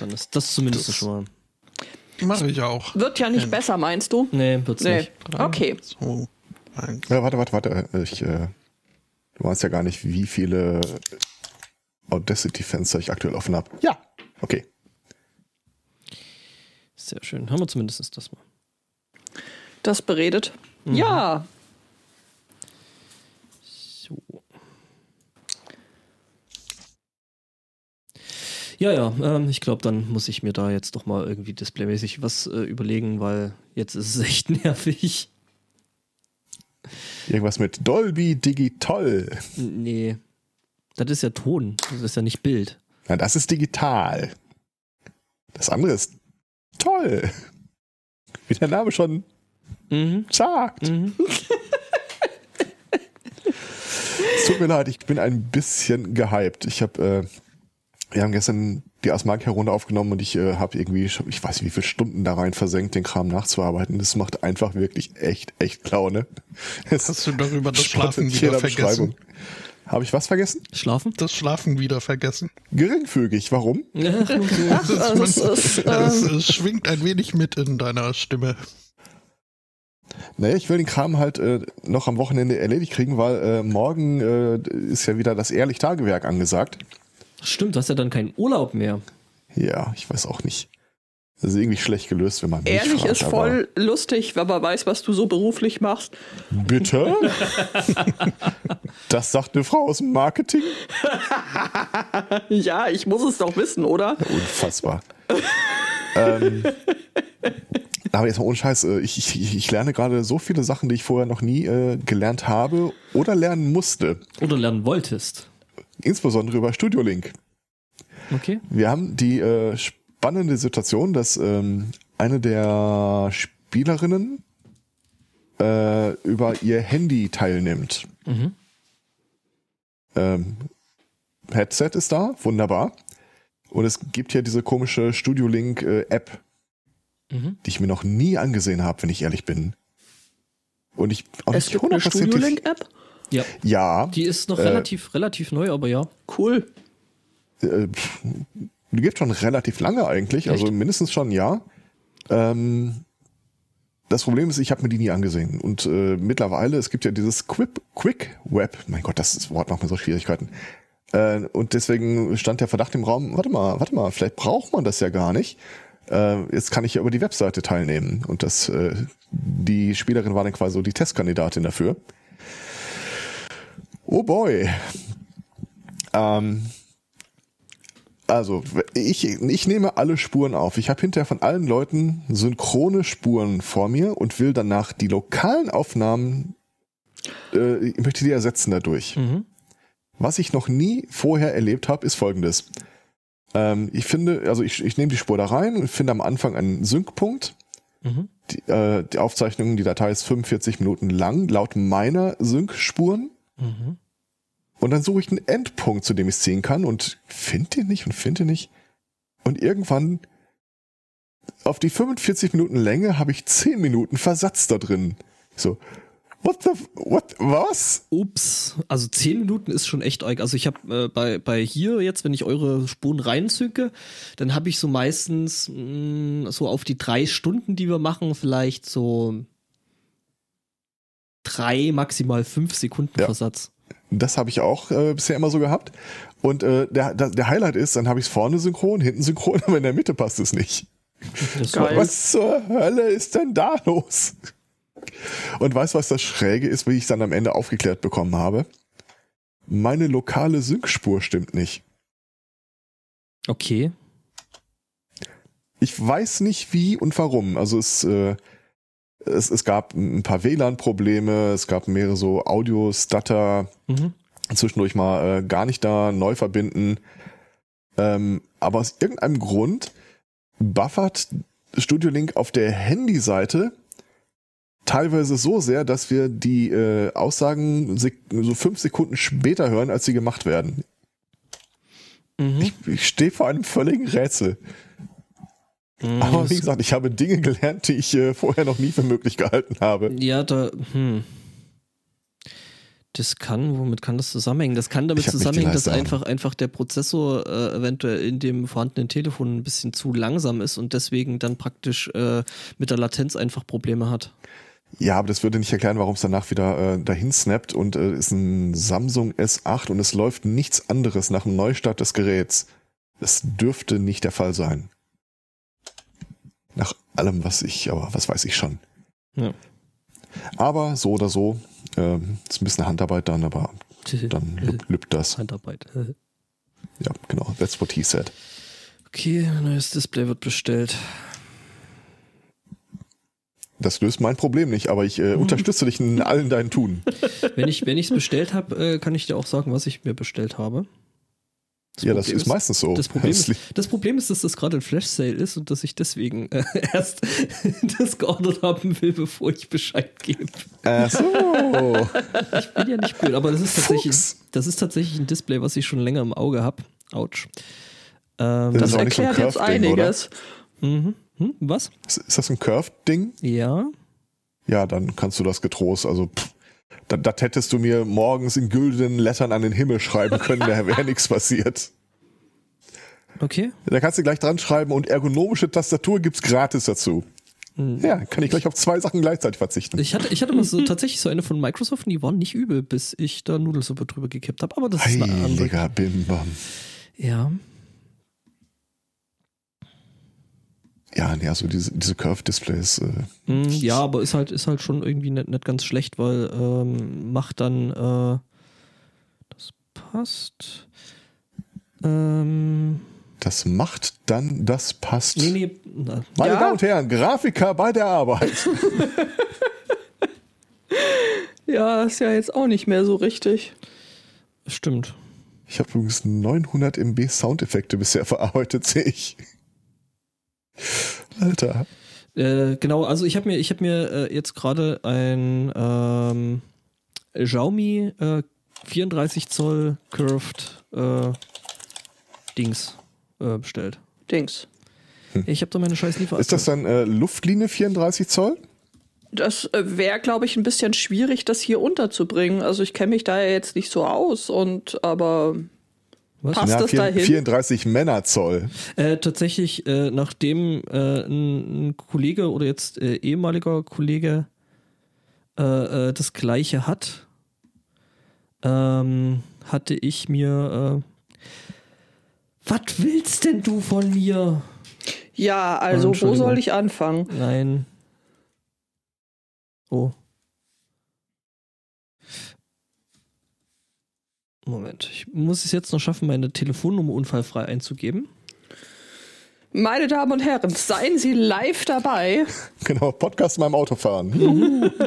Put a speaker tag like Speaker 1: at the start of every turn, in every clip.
Speaker 1: Dann ist das zumindest
Speaker 2: Das-
Speaker 1: schon mal.
Speaker 2: Mache ich auch.
Speaker 3: Wird ja nicht
Speaker 2: Ja.
Speaker 3: besser, meinst du?
Speaker 1: Nee, wird's
Speaker 3: Nee.
Speaker 1: nicht.
Speaker 3: Okay.
Speaker 2: So, eins.
Speaker 4: Ja, warte, warte, warte. Ich, äh, du weißt ja gar nicht, wie viele Audacity-Fenster ich aktuell offen habe. Ja. Okay.
Speaker 1: Sehr schön. Haben wir zumindest das mal.
Speaker 3: Das beredet. Ja.
Speaker 1: Ja, ja, ähm, ich glaube, dann muss ich mir da jetzt doch mal irgendwie displaymäßig was äh, überlegen, weil jetzt ist es echt nervig.
Speaker 4: Irgendwas mit Dolby Digital.
Speaker 1: Nee. Das ist ja Ton, das ist ja nicht Bild.
Speaker 4: Na, das ist digital. Das andere ist toll. Wie der Name schon
Speaker 1: Mhm.
Speaker 4: sagt.
Speaker 1: Mhm.
Speaker 4: Es tut mir leid, ich bin ein bisschen gehypt. Ich habe, äh, wir haben gestern die Asmark-Herunde aufgenommen und ich äh, habe irgendwie, schon, ich weiß nicht, wie viele Stunden da rein versenkt, den Kram nachzuarbeiten. Das macht einfach wirklich echt, echt Laune. Es
Speaker 2: Hast du darüber das Schlafen wieder vergessen?
Speaker 4: Habe ich was vergessen?
Speaker 1: Schlafen?
Speaker 2: Das Schlafen wieder vergessen.
Speaker 4: Geringfügig. Warum?
Speaker 3: Es
Speaker 2: es schwingt ein wenig mit in deiner Stimme.
Speaker 4: Naja, ich will den Kram halt äh, noch am Wochenende erledigt kriegen, weil äh, morgen äh, ist ja wieder das Ehrlich-Tagewerk angesagt.
Speaker 1: Stimmt, du hast ja dann keinen Urlaub mehr.
Speaker 4: Ja, ich weiß auch nicht. Das ist irgendwie schlecht gelöst, wenn man mich
Speaker 3: ehrlich
Speaker 4: fragt,
Speaker 3: ist voll lustig, wenn man weiß, was du so beruflich machst.
Speaker 4: Bitte? das sagt eine Frau aus dem Marketing?
Speaker 3: Ja, ich muss es doch wissen, oder?
Speaker 4: Unfassbar. ähm, aber jetzt mal ohne Scheiß, äh, ich, ich, ich lerne gerade so viele Sachen, die ich vorher noch nie äh, gelernt habe oder lernen musste.
Speaker 1: Oder lernen wolltest.
Speaker 4: Insbesondere über Studio Link.
Speaker 1: Okay.
Speaker 4: Wir haben die äh, spannende Situation, dass ähm, eine der Spielerinnen äh, über ihr Handy teilnimmt.
Speaker 1: Mhm.
Speaker 4: Ähm, Headset ist da, wunderbar. Und es gibt ja diese komische Studio Link äh, App,
Speaker 1: Mhm.
Speaker 4: die ich mir noch nie angesehen habe, wenn ich ehrlich bin. Und ich auch
Speaker 3: Es
Speaker 4: nicht
Speaker 3: gibt eine
Speaker 4: hundertprozentig-
Speaker 3: Studio-Link-App.
Speaker 1: Ja.
Speaker 4: Ja,
Speaker 1: Die ist noch
Speaker 4: Äh,
Speaker 1: relativ, relativ neu, aber ja.
Speaker 3: Cool.
Speaker 4: äh, die gibt schon relativ lange eigentlich, also
Speaker 1: Echt?
Speaker 4: mindestens schon ein Jahr. Ähm, das Problem ist, ich habe mir die nie angesehen. Und äh, mittlerweile, es gibt ja dieses Quip, Quick Web, mein Gott, das Wort macht mir so Schwierigkeiten. Äh, und deswegen stand der Verdacht im Raum, warte mal, warte mal, vielleicht braucht man das ja gar nicht. Äh, jetzt kann ich ja über die Webseite teilnehmen. Und das, äh, die Spielerin war dann quasi so die Testkandidatin dafür. Oh boy. Ähm, also, ich, ich nehme alle Spuren auf. Ich habe hinterher von allen Leuten synchrone Spuren vor mir und will danach die lokalen Aufnahmen, äh, ich möchte die ersetzen dadurch.
Speaker 1: Mhm.
Speaker 4: Was ich noch nie vorher erlebt habe, ist folgendes. Ähm, ich finde, also ich, ich nehme die Spur da rein und finde am Anfang einen Syncpunkt.
Speaker 1: Mhm.
Speaker 4: Die, äh, die Aufzeichnung, die Datei ist 45 Minuten lang, laut meiner Sync-Spuren.
Speaker 1: Mhm.
Speaker 4: Und dann suche ich einen Endpunkt, zu dem ich ziehen kann und finde den nicht und finde nicht. Und irgendwann auf die 45 Minuten Länge habe ich 10 Minuten Versatz da drin. So, what the, what, was?
Speaker 1: Ups, also 10 Minuten ist schon echt arg. Also ich habe äh, bei, bei hier jetzt, wenn ich eure Spuren reinzücke, dann habe ich so meistens mh, so auf die drei Stunden, die wir machen, vielleicht so drei, maximal fünf Sekunden
Speaker 4: Ja.
Speaker 1: Versatz.
Speaker 4: Das habe ich auch äh, bisher immer so gehabt. Und äh, der, der, der Highlight ist, dann habe ich es vorne synchron, hinten synchron, aber in der Mitte passt es nicht.
Speaker 1: Das
Speaker 3: Geil.
Speaker 4: Was zur Hölle ist denn da los? Und weißt du, was das Schräge ist, wie ich es dann am Ende aufgeklärt bekommen habe? Meine lokale Sync-Spur stimmt nicht.
Speaker 1: Okay.
Speaker 4: Ich weiß nicht wie und warum. Also es, äh, es, es gab ein paar WLAN-Probleme, es gab mehrere so Audio-Stutter,
Speaker 1: Mhm.
Speaker 4: zwischendurch mal äh, gar nicht da, neu verbinden. Ähm, aber aus irgendeinem Grund buffert Studio Link auf der Handyseite teilweise so sehr, dass wir die äh, Aussagen so fünf Sekunden später hören, als sie gemacht werden.
Speaker 1: Mhm.
Speaker 4: Ich, ich stehe vor einem völligen Rätsel.
Speaker 1: Mhm,
Speaker 4: Aber wie gesagt, ich habe Dinge gelernt, die ich äh, vorher noch nie für möglich gehalten habe.
Speaker 1: Ja, da, hm. Das kann, womit kann das zusammenhängen? Das kann damit zusammenhängen, dass einfach, einfach der Prozessor äh, eventuell in dem vorhandenen Telefon ein bisschen zu langsam ist und deswegen dann praktisch äh, mit der Latenz einfach Probleme hat.
Speaker 4: Ja, aber das würde nicht erklären, warum es danach wieder äh, dahin snappt und äh, ist ein Samsung S8 und es läuft nichts anderes nach dem Neustart des Geräts. Das dürfte nicht der Fall sein. Nach allem, was ich, aber was weiß ich schon.
Speaker 1: Ja.
Speaker 4: Aber so oder so, ähm, ist ein bisschen Handarbeit dann, aber dann lübt, das.
Speaker 1: Handarbeit.
Speaker 4: Ja, genau. That's what he said.
Speaker 1: Okay, neues Display wird bestellt.
Speaker 4: Das löst mein Problem nicht, aber ich äh, unterstütze dich in allen deinen Tun.
Speaker 1: Wenn ich wenn es bestellt habe, äh, kann ich dir auch sagen, was ich mir bestellt habe.
Speaker 4: Ja, das
Speaker 1: Problem
Speaker 4: ist meistens so.
Speaker 1: Das Problem,
Speaker 4: Das
Speaker 1: ist, das Problem ist, dass das gerade ein Flash-Sale ist und dass ich deswegen äh, erst das geordert haben will, bevor ich Bescheid gebe.
Speaker 4: Ach so.
Speaker 1: Ich bin ja nicht blöd, aber das ist tatsächlich,
Speaker 4: Fuchs.
Speaker 1: das ist tatsächlich ein Display, was ich schon länger im Auge habe. Autsch. Ähm,
Speaker 4: Das
Speaker 3: Das
Speaker 4: ist nicht so ein
Speaker 3: erklärt jetzt einiges.
Speaker 1: mhm. hm, was?
Speaker 4: Ist, ist das ein Curved-Ding?
Speaker 1: Ja.
Speaker 4: Ja, dann kannst du das getrost. Also, pff, das, das hättest du mir morgens in güldenen Lettern an den Himmel schreiben können, da wäre nichts passiert.
Speaker 1: Okay.
Speaker 4: Da kannst du gleich dran schreiben und ergonomische Tastatur gibt's gratis dazu. Ja, kann ich gleich auf zwei Sachen gleichzeitig verzichten.
Speaker 1: Ich hatte, ich hatte mal so tatsächlich so eine von Microsoft und die waren nicht übel, bis ich da Nudelsuppe drüber gekippt habe. Aber das ist eine andere.
Speaker 4: Heiliger Bimbam.
Speaker 1: Ja.
Speaker 4: Ja, nee, also diese, diese Curved-Displays, äh,
Speaker 1: Hm, ja, aber ist halt, ist halt schon irgendwie nicht, nicht ganz schlecht, weil ähm, macht dann, äh, das passt. Ähm,
Speaker 4: das macht dann, das passt.
Speaker 1: nee, nee, na,
Speaker 4: Meine
Speaker 3: Ja.
Speaker 4: Damen und Herren, Grafiker bei der Arbeit.
Speaker 3: Ja, ist ja jetzt auch nicht mehr so richtig.
Speaker 1: stimmt.
Speaker 4: Ich habe übrigens 900 MB Soundeffekte bisher verarbeitet, sehe ich. Alter.
Speaker 1: Äh, genau, also ich habe mir, ich habe mir äh, jetzt gerade ein ähm, Xiaomi äh, 34 Zoll Curved äh, Dings äh, bestellt.
Speaker 3: Dings.
Speaker 1: Ich habe da meine scheiß Liefer.
Speaker 4: Ist das dann äh, Luftlinie 34 Zoll?
Speaker 3: Das wäre, glaube ich, ein bisschen schwierig, das hier unterzubringen. Also ich kenne mich da ja jetzt nicht so aus und aber
Speaker 1: Was?
Speaker 3: passt
Speaker 4: Ja,
Speaker 3: das
Speaker 4: vier-
Speaker 3: dahin?
Speaker 4: 34 Männerzoll.
Speaker 1: Äh, tatsächlich, äh, nachdem äh, ein, ein Kollege oder jetzt äh, ehemaliger Kollege äh, äh, das gleiche hat, ähm, hatte ich mir. Äh, was willst denn du von mir?
Speaker 3: Ja, also wo soll ich anfangen?
Speaker 1: Nein. Oh. Moment, ich muss es jetzt noch schaffen, meine Telefonnummer unfallfrei einzugeben.
Speaker 3: Meine Damen und Herren, seien Sie live dabei.
Speaker 4: Genau, Podcast in meinem Auto fahren.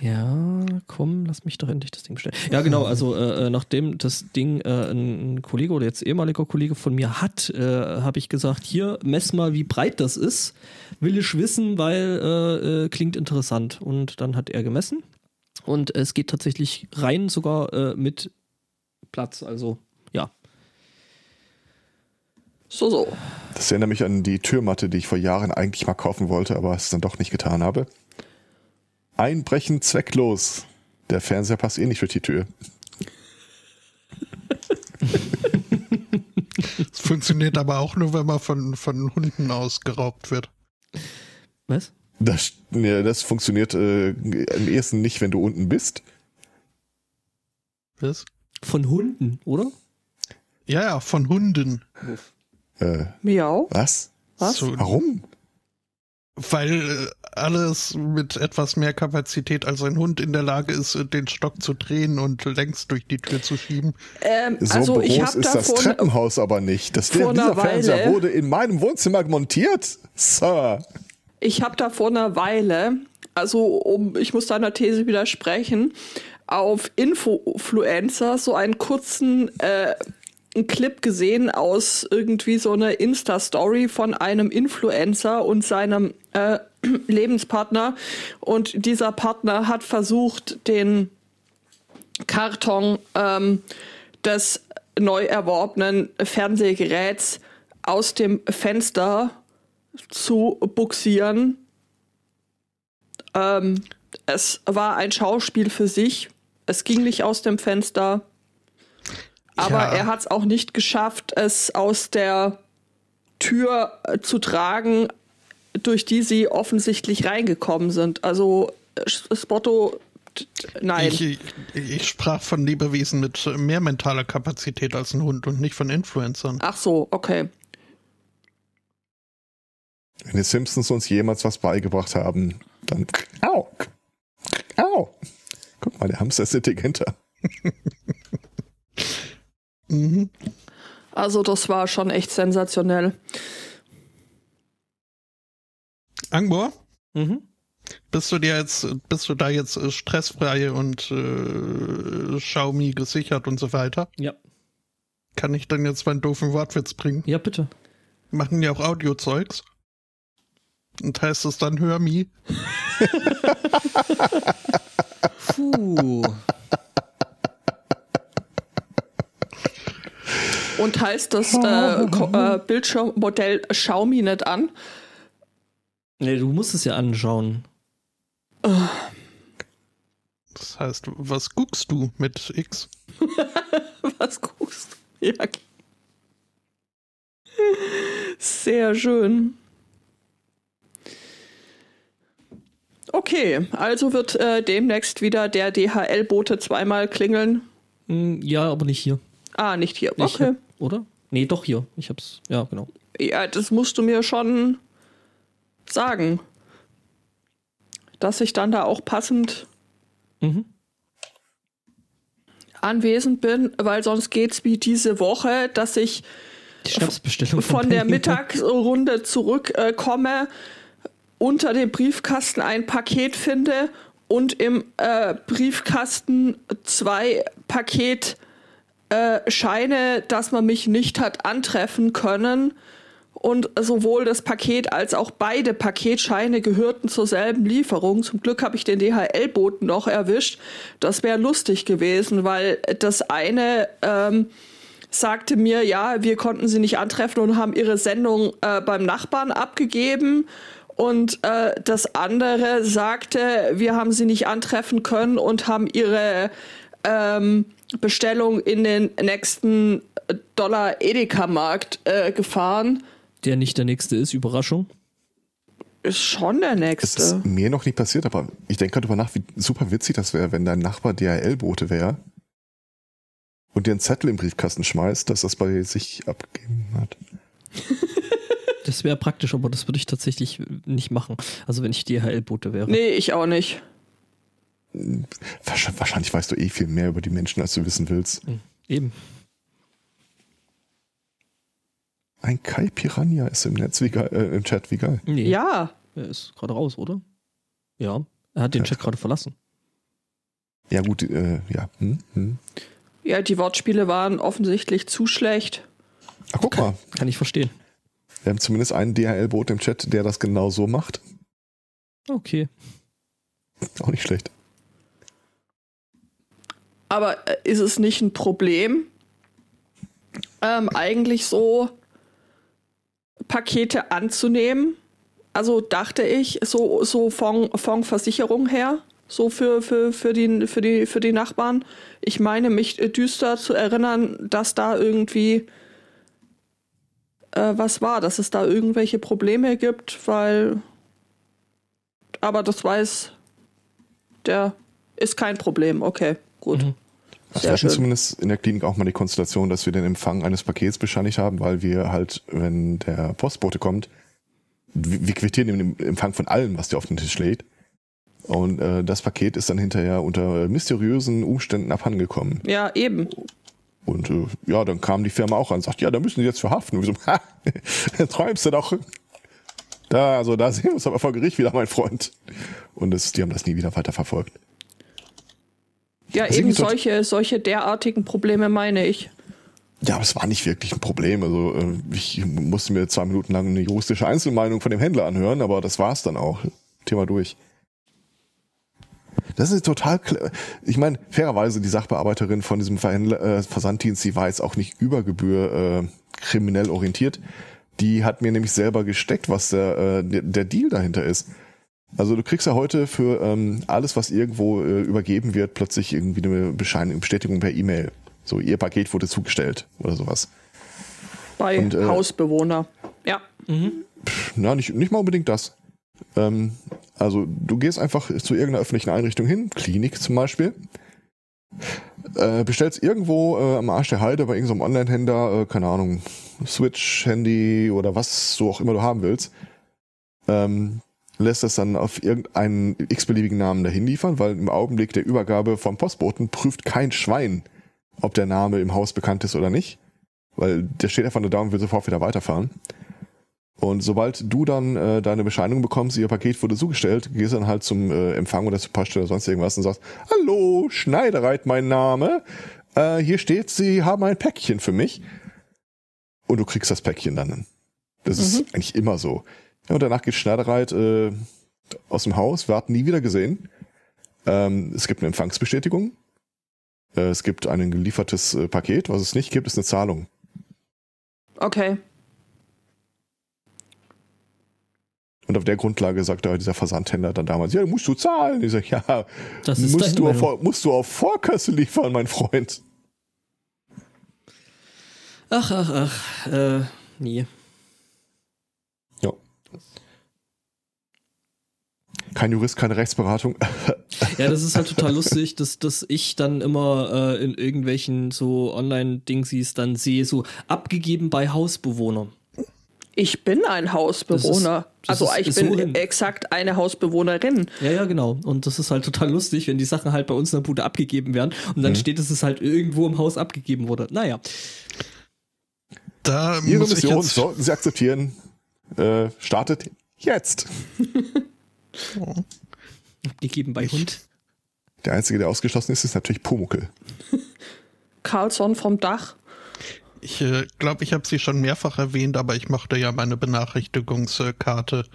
Speaker 1: Ja, komm, lass mich doch endlich das Ding bestellen. Ja, genau, also äh, äh, nachdem das Ding äh, ein, ein Kollege oder jetzt ehemaliger Kollege von mir hat, äh, habe ich gesagt, hier, mess mal, wie breit das ist. Will ich wissen, weil äh, äh, klingt interessant. Und dann hat er gemessen. Und es geht tatsächlich rein sogar äh, mit Platz. Also, ja.
Speaker 3: So, so.
Speaker 4: Das erinnert mich an die Türmatte, die ich vor Jahren eigentlich mal kaufen wollte, aber es dann doch nicht getan habe. Einbrechen zwecklos. Der Fernseher passt eh nicht durch die Tür.
Speaker 2: Es funktioniert aber auch nur, wenn man von, von Hunden ausgeraubt wird.
Speaker 1: Was?
Speaker 4: Das, nee, das funktioniert äh, am ehesten nicht, wenn du unten bist.
Speaker 2: Was?
Speaker 1: Von Hunden, oder?
Speaker 2: Ja, ja, von Hunden.
Speaker 4: Äh,
Speaker 3: Miau.
Speaker 4: was?
Speaker 3: Was?
Speaker 2: So,
Speaker 4: Warum?
Speaker 2: weil äh, alles mit etwas mehr Kapazität als ein Hund in der Lage ist, den Stock zu drehen und längs durch die Tür zu schieben.
Speaker 3: Ähm,
Speaker 4: So
Speaker 3: also ich
Speaker 4: groß
Speaker 3: habe
Speaker 4: ist das
Speaker 3: davon
Speaker 4: Treppenhaus aber nicht. Das, der,
Speaker 3: vor
Speaker 4: dieser Fernseher
Speaker 3: Weile-
Speaker 4: wurde in meinem Wohnzimmer montiert. Sir.
Speaker 3: Ich habe da vor einer Weile, also um, ich muss deiner These widersprechen, auf Influencer so einen kurzen äh, einen Clip gesehen aus irgendwie so einer Insta-Story von einem Influencer und seinem äh, Lebenspartner. Und dieser Partner hat versucht, den Karton ähm, des neu erworbenen Fernsehgeräts aus dem Fenster zu buxieren. Ähm, es war ein Schauspiel für sich. Es ging nicht aus dem Fenster. Aber
Speaker 2: Ja.
Speaker 3: er hat es auch nicht geschafft, es aus der Tür äh, zu tragen, durch die sie offensichtlich reingekommen sind. Also äh, Spotto, t- t- nein.
Speaker 2: Ich, ich, ich sprach von Lebewesen mit mehr mentaler Kapazität als ein Hund und nicht von Influencern.
Speaker 3: Ach so, okay.
Speaker 4: Wenn die Simpsons uns jemals was beigebracht haben, dann. Au! Au! Guck mal, der Hamster ist intelligenter.
Speaker 2: Mhm.
Speaker 3: Also das war schon echt sensationell.
Speaker 2: Angbor,
Speaker 1: Mhm.
Speaker 2: bist du dir jetzt, bist du da jetzt äh, stressfrei und äh, Xiaomi gesichert und so weiter?
Speaker 1: Ja.
Speaker 2: Kann ich dann jetzt meinen doofen Wortwitz bringen?
Speaker 1: Ja, bitte.
Speaker 2: Machen ja auch Audiozeugs. Und heißt es dann Hör Me?
Speaker 1: Puh.
Speaker 3: Und heißt das äh, äh, Bildschirmmodell Xiaomi nicht an?
Speaker 1: Nee, du musst es ja anschauen.
Speaker 2: Das heißt, was guckst du mit X?
Speaker 3: Was guckst du? Ja. Sehr schön. Okay, also wird äh, demnächst wieder der DHL-Bote zweimal klingeln.
Speaker 1: Hm, Ja, aber nicht hier.
Speaker 3: Ah, nicht hier. Okay.
Speaker 1: hab, oder? Nee, doch hier. Ich hab's. Ja, genau.
Speaker 3: Ja, das musst du mir schon sagen. Dass ich dann da auch passend
Speaker 1: Mhm.
Speaker 3: anwesend bin, weil sonst geht's wie diese Woche, dass ich
Speaker 1: Schnapsbestellung
Speaker 3: von der. Mittagsrunde zurückkomme, äh, unter dem Briefkasten ein Paket finde und im äh, Briefkasten zwei Paketscheine, äh, dass man mich nicht hat antreffen können. Und sowohl das Paket als auch beide Paketscheine gehörten zur selben Lieferung. Zum Glück habe ich den DHL-Boten noch erwischt. Das wäre lustig gewesen, weil das eine ähm, sagte mir, ja, wir konnten sie nicht antreffen und haben ihre Sendung äh, beim Nachbarn abgegeben. Und äh, das andere sagte, wir haben sie nicht antreffen können und haben ihre ähm, Bestellung in den nächsten Dollar Edeka-Markt äh, gefahren.
Speaker 1: Der nicht der nächste ist, Überraschung.
Speaker 3: Ist schon der
Speaker 4: Das
Speaker 3: nächste.
Speaker 4: ist mir noch nicht passiert, aber ich denke gerade drüber nach, wie super witzig das wäre, wenn dein Nachbar DHL-Bote wäre und dir einen Zettel im Briefkasten schmeißt, dass das bei sich abgegeben hat.
Speaker 1: Das wäre praktisch, aber das würde ich tatsächlich nicht machen. Also wenn ich DHL-Bote wäre.
Speaker 3: Nee, ich auch nicht.
Speaker 4: Wahrscheinlich, wahrscheinlich weißt du eh viel mehr über die Menschen, als du wissen willst.
Speaker 1: Eben.
Speaker 4: Ein Kai Piranha ist im Netz, wie geil, äh, im Chat, wie geil.
Speaker 1: Nee.
Speaker 3: Ja,
Speaker 1: Er ist gerade raus, oder? Ja. Er hat den
Speaker 4: Ja,
Speaker 1: Chat gerade verlassen.
Speaker 4: Ja gut, äh, ja. Hm, hm.
Speaker 3: ja, die Wortspiele waren offensichtlich zu schlecht.
Speaker 4: Ach, guck mal,
Speaker 1: Kann ich verstehen.
Speaker 4: Wir haben zumindest einen DHL-Bot im Chat, der das genau so macht.
Speaker 1: Okay.
Speaker 4: Auch nicht schlecht.
Speaker 3: Aber äh, ist es nicht ein Problem, ähm, eigentlich so Pakete anzunehmen? Also dachte ich, so, so von, von Versicherung her, so für, für, für, die, für, die, für die Nachbarn. Ich meine, mich äh, düster zu erinnern, dass da irgendwie äh, was war, dass es da irgendwelche Probleme gibt, weil. Aber das weiß. Der ist kein Problem. Okay, gut.
Speaker 1: Mhm.
Speaker 4: Also wir hatten zumindest in der Klinik auch mal die Konstellation, dass wir den Empfang eines Pakets bescheinigt haben, weil wir halt, wenn der Postbote kommt, wir quittieren den Empfang von allem, was der auf den Tisch legt. Und äh, das Paket ist dann hinterher unter mysteriösen Umständen abhandengekommen.
Speaker 3: Ja, eben.
Speaker 4: Und äh, ja, dann kam die Firma auch an und sagt, ja, da müssen die jetzt verhaften. Und wir so, ha, träumst du doch. Da, also da sehen wir uns aber vor Gericht wieder, mein Freund. Und das, die haben das nie wieder weiter verfolgt.
Speaker 3: Ja,
Speaker 4: Also
Speaker 3: eben solche, solche derartigen Probleme meine ich.
Speaker 4: Ja, aber es war nicht wirklich ein Problem. Also äh, ich musste mir zwei Minuten lang eine juristische Einzelmeinung von dem Händler anhören, aber das war's dann auch. Thema durch. Das ist total, ich meine, fairerweise die Sachbearbeiterin von diesem Verhändler, äh, Versanddienst, die war jetzt auch nicht über Gebühr äh, kriminell orientiert. Die hat mir nämlich selber gesteckt, was der, äh, der, Deal dahinter ist. Also du kriegst ja heute für ähm, alles, was irgendwo äh, übergeben wird, plötzlich irgendwie eine Bescheinigung, Bestätigung per E-Mail. So, ihr Paket wurde zugestellt oder sowas.
Speaker 3: Bei
Speaker 4: Und, äh,
Speaker 3: Hausbewohner. Ja.
Speaker 4: Na, nicht, nicht mal unbedingt das. Ähm, also du gehst einfach zu irgendeiner öffentlichen Einrichtung hin, Klinik zum Beispiel, äh, bestellst irgendwo äh, am Arsch der Heide bei irgendeinem Online-Händler, äh, keine Ahnung, Switch, Handy oder was so auch immer du haben willst, ähm, lässt das dann auf irgendeinen x-beliebigen Namen dahin liefern, weil im Augenblick der Übergabe vom Postboten prüft kein Schwein, ob der Name im Haus bekannt ist oder nicht, weil der steht einfach nur da und will sofort wieder weiterfahren. Und sobald du dann äh, deine Bescheinigung bekommst, ihr Paket wurde zugestellt, gehst dann halt zum äh, Empfang oder zur Poststelle oder sonst irgendwas und sagst, Hallo, Schneidereit mein Name. Äh, hier steht, Sie haben ein Päckchen für mich. Und du kriegst das Päckchen dann. Das ist eigentlich immer so. Ja, und danach geht Schneidereit äh, aus dem Haus, wir hatten nie wieder gesehen. Ähm, es gibt eine Empfangsbestätigung. Äh, es gibt ein geliefertes äh, Paket. Was es nicht gibt, ist eine Zahlung.
Speaker 3: Okay.
Speaker 4: Und auf der Grundlage sagte halt dieser Versandhändler dann damals, ja, musst du zahlen. Ich sag, ja,
Speaker 1: Das ist
Speaker 4: musst, du auf, musst du auf Vorkasse liefern, mein Freund.
Speaker 1: Ach, ach, ach. Äh, nee.
Speaker 4: Ja. Kein Jurist, keine Rechtsberatung.
Speaker 1: Ja, das ist halt total lustig, dass, dass ich dann immer äh, in irgendwelchen so Online-Dingsies dann sehe, so abgegeben bei Hausbewohnern.
Speaker 3: Ich bin ein Hausbewohner.
Speaker 1: Das ist-
Speaker 3: also ich
Speaker 1: so
Speaker 3: bin
Speaker 1: hin.
Speaker 3: exakt eine Hausbewohnerin.
Speaker 1: Ja, ja, genau. Und das ist halt total lustig, wenn die Sachen halt bei uns in der Bude abgegeben werden und dann steht, dass es halt irgendwo im Haus abgegeben wurde. Naja.
Speaker 2: Da
Speaker 4: Ihre
Speaker 2: muss ich
Speaker 4: Mission
Speaker 2: jetzt,
Speaker 4: sollten Sie akzeptieren. Äh, startet jetzt.
Speaker 1: Abgegeben bei Hund.
Speaker 4: Der Einzige, der ausgeschlossen ist, ist natürlich Pumuckel.
Speaker 3: Carlson vom Dach.
Speaker 2: Ich äh, glaube, ich habe sie schon mehrfach erwähnt, aber ich machte ja meine Benachrichtigungskarte,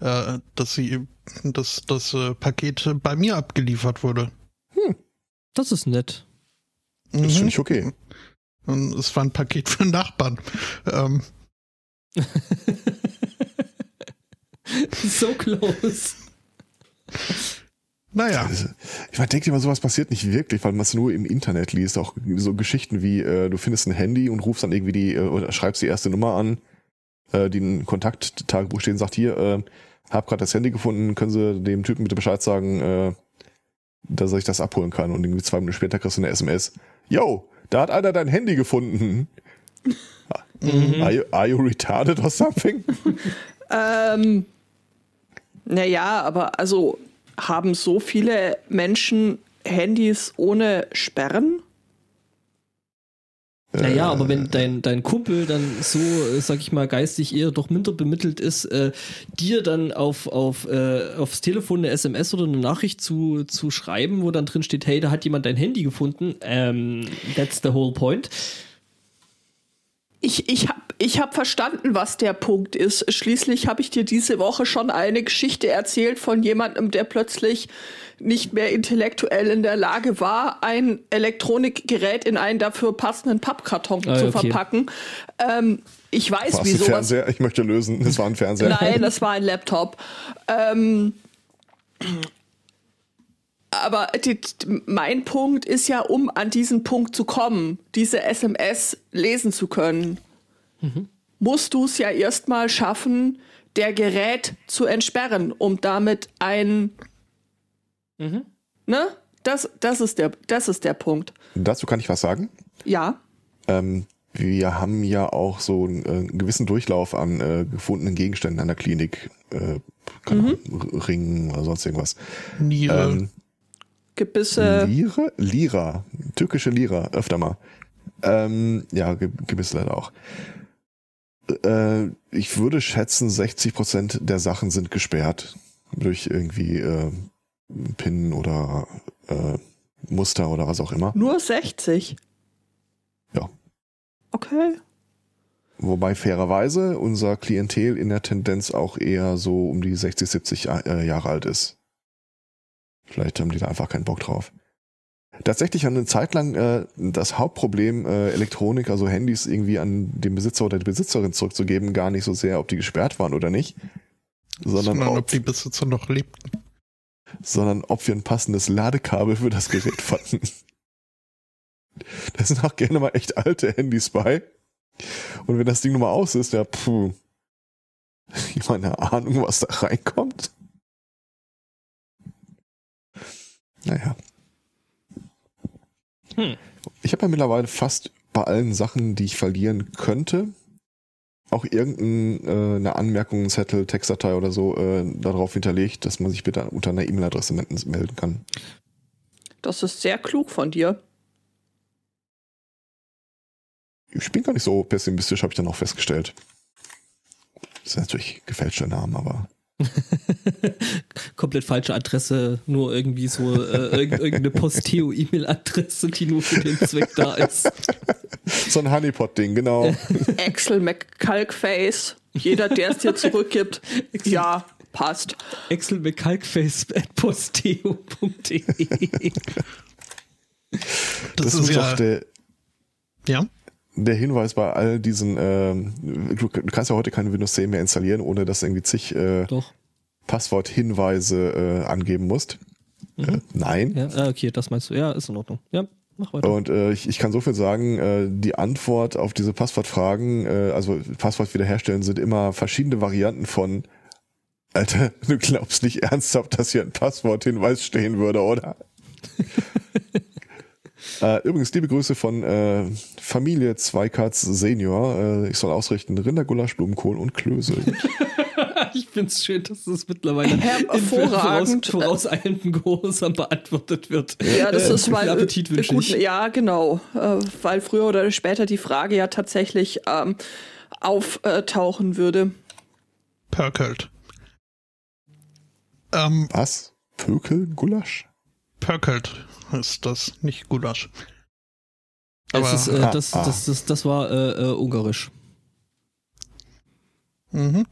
Speaker 2: äh, dass sie, dass das äh, Paket bei mir abgeliefert wurde.
Speaker 1: Das ist nett.
Speaker 4: Das
Speaker 2: Mhm.
Speaker 4: finde ich okay.
Speaker 2: Und es war ein Paket für Nachbarn. Ähm,
Speaker 1: so close.
Speaker 2: naja,
Speaker 4: Ich meine, denk dir mal, sowas passiert nicht wirklich, weil man es nur im Internet liest. Auch so Geschichten wie, äh, du findest ein Handy und rufst dann irgendwie die, äh, oder schreibst die erste Nummer an, äh, die ein Kontakttagebuch steht und sagt, hier, äh, hab gerade das Handy gefunden, können Sie dem Typen bitte Bescheid sagen, äh, dass ich das abholen kann. Und irgendwie zwei Minuten später kriegst du eine SMS. Yo, da hat einer dein Handy gefunden. Are, you, are you retarded or something?
Speaker 3: Ähm, naja, aber also haben so viele Menschen Handys ohne Sperren?
Speaker 1: Naja, aber wenn dein, dein Kumpel dann so, äh, sag ich mal, geistig eher doch minder bemittelt ist, äh, dir dann auf, auf, äh, aufs Telefon eine SMS oder eine Nachricht zu, zu schreiben, wo dann drin steht, hey, da hat jemand dein Handy gefunden, ähm, that's the whole point.
Speaker 3: Ich, ich habe ich hab verstanden, was der Punkt ist. Schließlich habe ich dir diese Woche schon eine Geschichte erzählt von jemandem, der plötzlich nicht mehr intellektuell in der Lage war, ein Elektronikgerät in einen dafür passenden Pappkarton
Speaker 1: Ah,
Speaker 3: zu
Speaker 1: okay.
Speaker 3: verpacken. Ähm, ich weiß,
Speaker 4: War
Speaker 3: wie
Speaker 4: es ein
Speaker 3: sowas
Speaker 4: Fernseher? Ich möchte lösen. Es war ein Fernseher.
Speaker 3: Nein, das war ein Laptop. Ähm, aber die, mein Punkt ist ja, um an diesen Punkt zu kommen, diese SMS lesen zu können, musst du es ja erstmal schaffen, der Gerät zu entsperren, um damit ein. Ne? Das, das, ist der, das ist der Punkt.
Speaker 4: Dazu kann ich was sagen.
Speaker 3: Ja.
Speaker 4: Ähm, wir haben ja auch so einen, äh, einen gewissen Durchlauf an äh, gefundenen Gegenständen an der Klinik. Äh, R- Ringen oder sonst irgendwas.
Speaker 2: Niere.
Speaker 4: Ähm,
Speaker 3: Gebisse.
Speaker 4: Lire? Lira. Türkische Lira, öfter mal. Ähm, ja, Ge Gebisse leider auch. Äh, ich würde schätzen, 60% der Sachen sind gesperrt. Durch irgendwie äh, PIN oder äh, Muster oder was auch immer.
Speaker 3: Nur 60.
Speaker 4: Ja.
Speaker 3: Okay.
Speaker 4: Wobei fairerweise unser Klientel in der Tendenz auch eher so um die 60, 70 äh, Jahre alt ist. Vielleicht haben die da einfach keinen Bock drauf. Tatsächlich eine Zeit lang äh, das Hauptproblem äh, Elektronik, also Handys irgendwie an den Besitzer oder die Besitzerin zurückzugeben, gar nicht so sehr, ob die gesperrt waren oder nicht, sondern,
Speaker 2: Sondern
Speaker 4: ob,
Speaker 2: ob die Besitzer noch lebten.
Speaker 4: sondern ob wir ein passendes Ladekabel für das Gerät fanden. Da sind auch gerne mal echt alte Handys bei. Und wenn das Ding nochmal aus ist, ja, puh. Ich meine Ahnung, was da reinkommt. Naja.
Speaker 1: Hm.
Speaker 4: Ich habe ja mittlerweile fast bei allen Sachen, die ich verlieren könnte, auch irgendeine äh, Anmerkung, Zettel, Textdatei oder so äh, darauf hinterlegt, dass man sich bitte unter einer E-Mail-Adresse melden kann.
Speaker 3: Das ist sehr klug von dir.
Speaker 4: Ich bin gar nicht so pessimistisch, habe ich dann auch festgestellt. Das sind natürlich gefälschte Namen, aber
Speaker 1: Komplett falsche Adresse, nur irgendwie so äh, irg irgendeine Posteo-E-Mail-Adresse, die nur für den Zweck da ist.
Speaker 4: so ein Honeypot-Ding, genau.
Speaker 3: Axel McCalkface. Jeder, der es dir zurückgibt. Ja, passt.
Speaker 1: Excel McCalkface at posteo.de.
Speaker 2: Das,
Speaker 4: Das,
Speaker 2: ist ja,
Speaker 4: doch der,
Speaker 2: ja.
Speaker 4: Der Hinweis bei all diesen, ähm, du, du kannst ja heute keine Windows 10 mehr installieren, ohne dass du irgendwie zig äh,
Speaker 1: Doch.
Speaker 4: Passworthinweise äh, angeben musst.
Speaker 1: Mhm.
Speaker 4: Äh, nein.
Speaker 1: Ja, ah, okay, das meinst du. Ja, ist in Ordnung. Ja, mach weiter.
Speaker 4: Und äh, ich, ich kann so viel sagen, äh, die Antwort auf diese Passwortfragen, äh, also Passwort wiederherstellen, sind immer verschiedene Varianten von Alter, du glaubst nicht ernsthaft, dass hier ein Passworthinweis stehen würde, oder? äh, übrigens, liebe Grüße von äh, Familie Zweikatz Senior. Äh, ich soll ausrichten Rindergulasch, Blumenkohl und Klöße.
Speaker 1: Ich find's schön, dass das mittlerweile
Speaker 3: Hervorragend.
Speaker 1: voraus, vorauseilendem Gehorsam beantwortet wird.
Speaker 3: Ja, das
Speaker 1: Äh,
Speaker 3: ist weil
Speaker 1: Appetit
Speaker 3: äh, gut,
Speaker 1: ich.
Speaker 3: ja genau, äh, weil früher oder später die Frage ja tatsächlich ähm, auftauchen würde.
Speaker 2: Perkelt. Ähm,
Speaker 4: Was? Pökel? Gulasch?
Speaker 2: Perkelt ist das, nicht Gulasch.
Speaker 1: Das,
Speaker 2: Aber-
Speaker 1: ist, äh,
Speaker 4: Ah,
Speaker 1: das,
Speaker 4: ah.
Speaker 1: das, das, das war äh, äh, ungarisch.
Speaker 2: Mhm.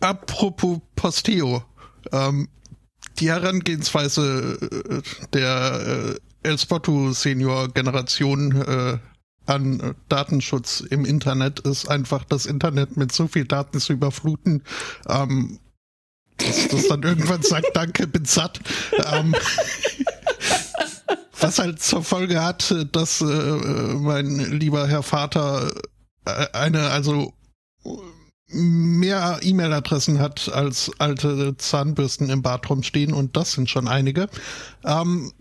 Speaker 2: Apropos Posteo. Ähm, die Herangehensweise äh, der äh, El Spotto Senior Generation äh, an Datenschutz im Internet ist einfach das Internet mit so viel Daten zu überfluten, ähm, dass das dann irgendwann sagt, danke, bin satt. Ähm, was halt zur Folge hat, dass äh, mein lieber Herr Vater äh, eine, also mehr E-Mail-Adressen hat als alte Zahnbürsten im Bad rumstehen und das sind schon einige. Ähm,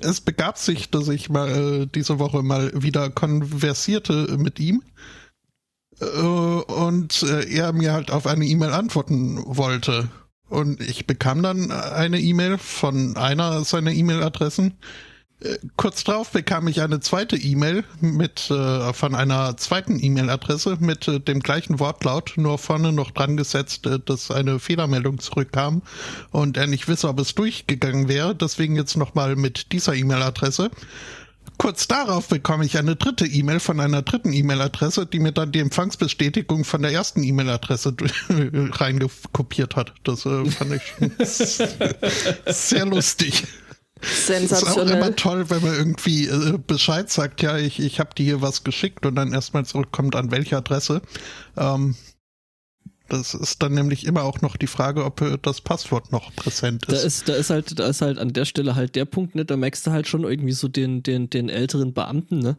Speaker 2: es begab sich, dass ich mal äh, diese Woche mal wieder konversierte mit ihm und äh, er mir halt auf eine E-Mail antworten wollte. Und ich bekam dann eine E-Mail von einer seiner E-Mail-Adressen. Äh, Kurz drauf bekam ich eine zweite E-Mail mit äh, von einer zweiten E-Mail-Adresse mit äh, dem gleichen Wortlaut, nur vorne noch dran gesetzt, äh, dass eine Fehlermeldung zurückkam und er nicht wisse, ob es durchgegangen wäre. Deswegen jetzt nochmal mit dieser E-Mail-Adresse. Kurz darauf bekomme ich eine dritte E-Mail von einer dritten E-Mail-Adresse, die mir dann die Empfangsbestätigung von der ersten E-Mail-Adresse reingekopiert hat. Das äh, fand ich sehr lustig. Ist auch immer
Speaker 3: Sensationell.
Speaker 2: toll, wenn man irgendwie äh, Bescheid sagt, ja, ich, ich habe dir hier was geschickt und dann erstmal zurückkommt, an welche Adresse. Ähm, das ist dann nämlich immer auch noch die Frage, ob äh, das Passwort noch präsent
Speaker 1: Da
Speaker 2: ist.
Speaker 1: ist, da ist halt, da ist halt an der Stelle halt der Punkt, ne, da merkst du halt schon irgendwie so den, den, den älteren Beamten, ne?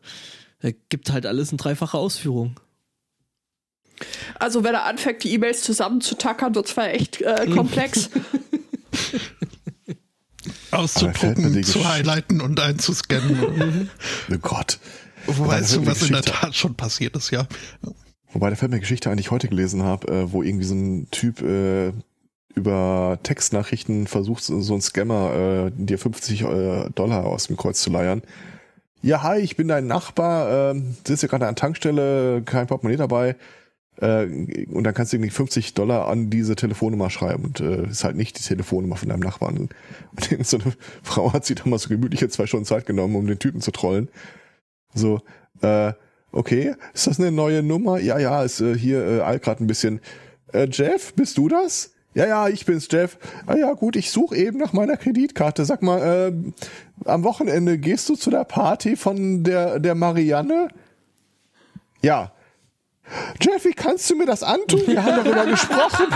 Speaker 1: Er gibt halt alles in dreifache Ausführung.
Speaker 3: Also wenn er anfängt, die E-Mails zusammenzutackern, wird zwar echt äh, komplex.
Speaker 4: Fällt mir
Speaker 2: Auszudrucken, zu highlighten und einzuscannen.
Speaker 4: Oh Gott.
Speaker 2: Wobei
Speaker 4: fällt mir
Speaker 2: was in der Tat schon passiert ist, ja.
Speaker 4: Wobei, da fällt mir eine Geschichte ein, die ich heute gelesen habe, äh, wo irgendwie so ein Typ äh, über Textnachrichten versucht, so ein Scammer äh, dir 50 äh, Dollar aus dem Kreuz zu leiern. Ja, hi, ich bin dein Nachbar, äh, sitzt hier gerade an der Tankstelle, kein Portemonnaie dabei. Äh, und dann kannst du irgendwie 50 Dollar an diese Telefonnummer schreiben und äh, ist halt nicht die Telefonnummer von deinem Nachbarn. Und so eine Frau hat sich damals so gemütlich jetzt zwei Stunden Zeit genommen, um den Typen zu trollen. So, äh, okay, ist das eine neue Nummer? Ja, ja, ist äh, hier äh, alt gerade ein bisschen. Äh, Jeff, bist du das? Ja, ja, ich bin's, Jeff. Ah ja, gut, ich suche eben nach meiner Kreditkarte. Sag mal, äh, am Wochenende gehst du zu der Party von der, der Marianne? Ja. Jeffy, kannst du mir das antun? Wir haben darüber gesprochen.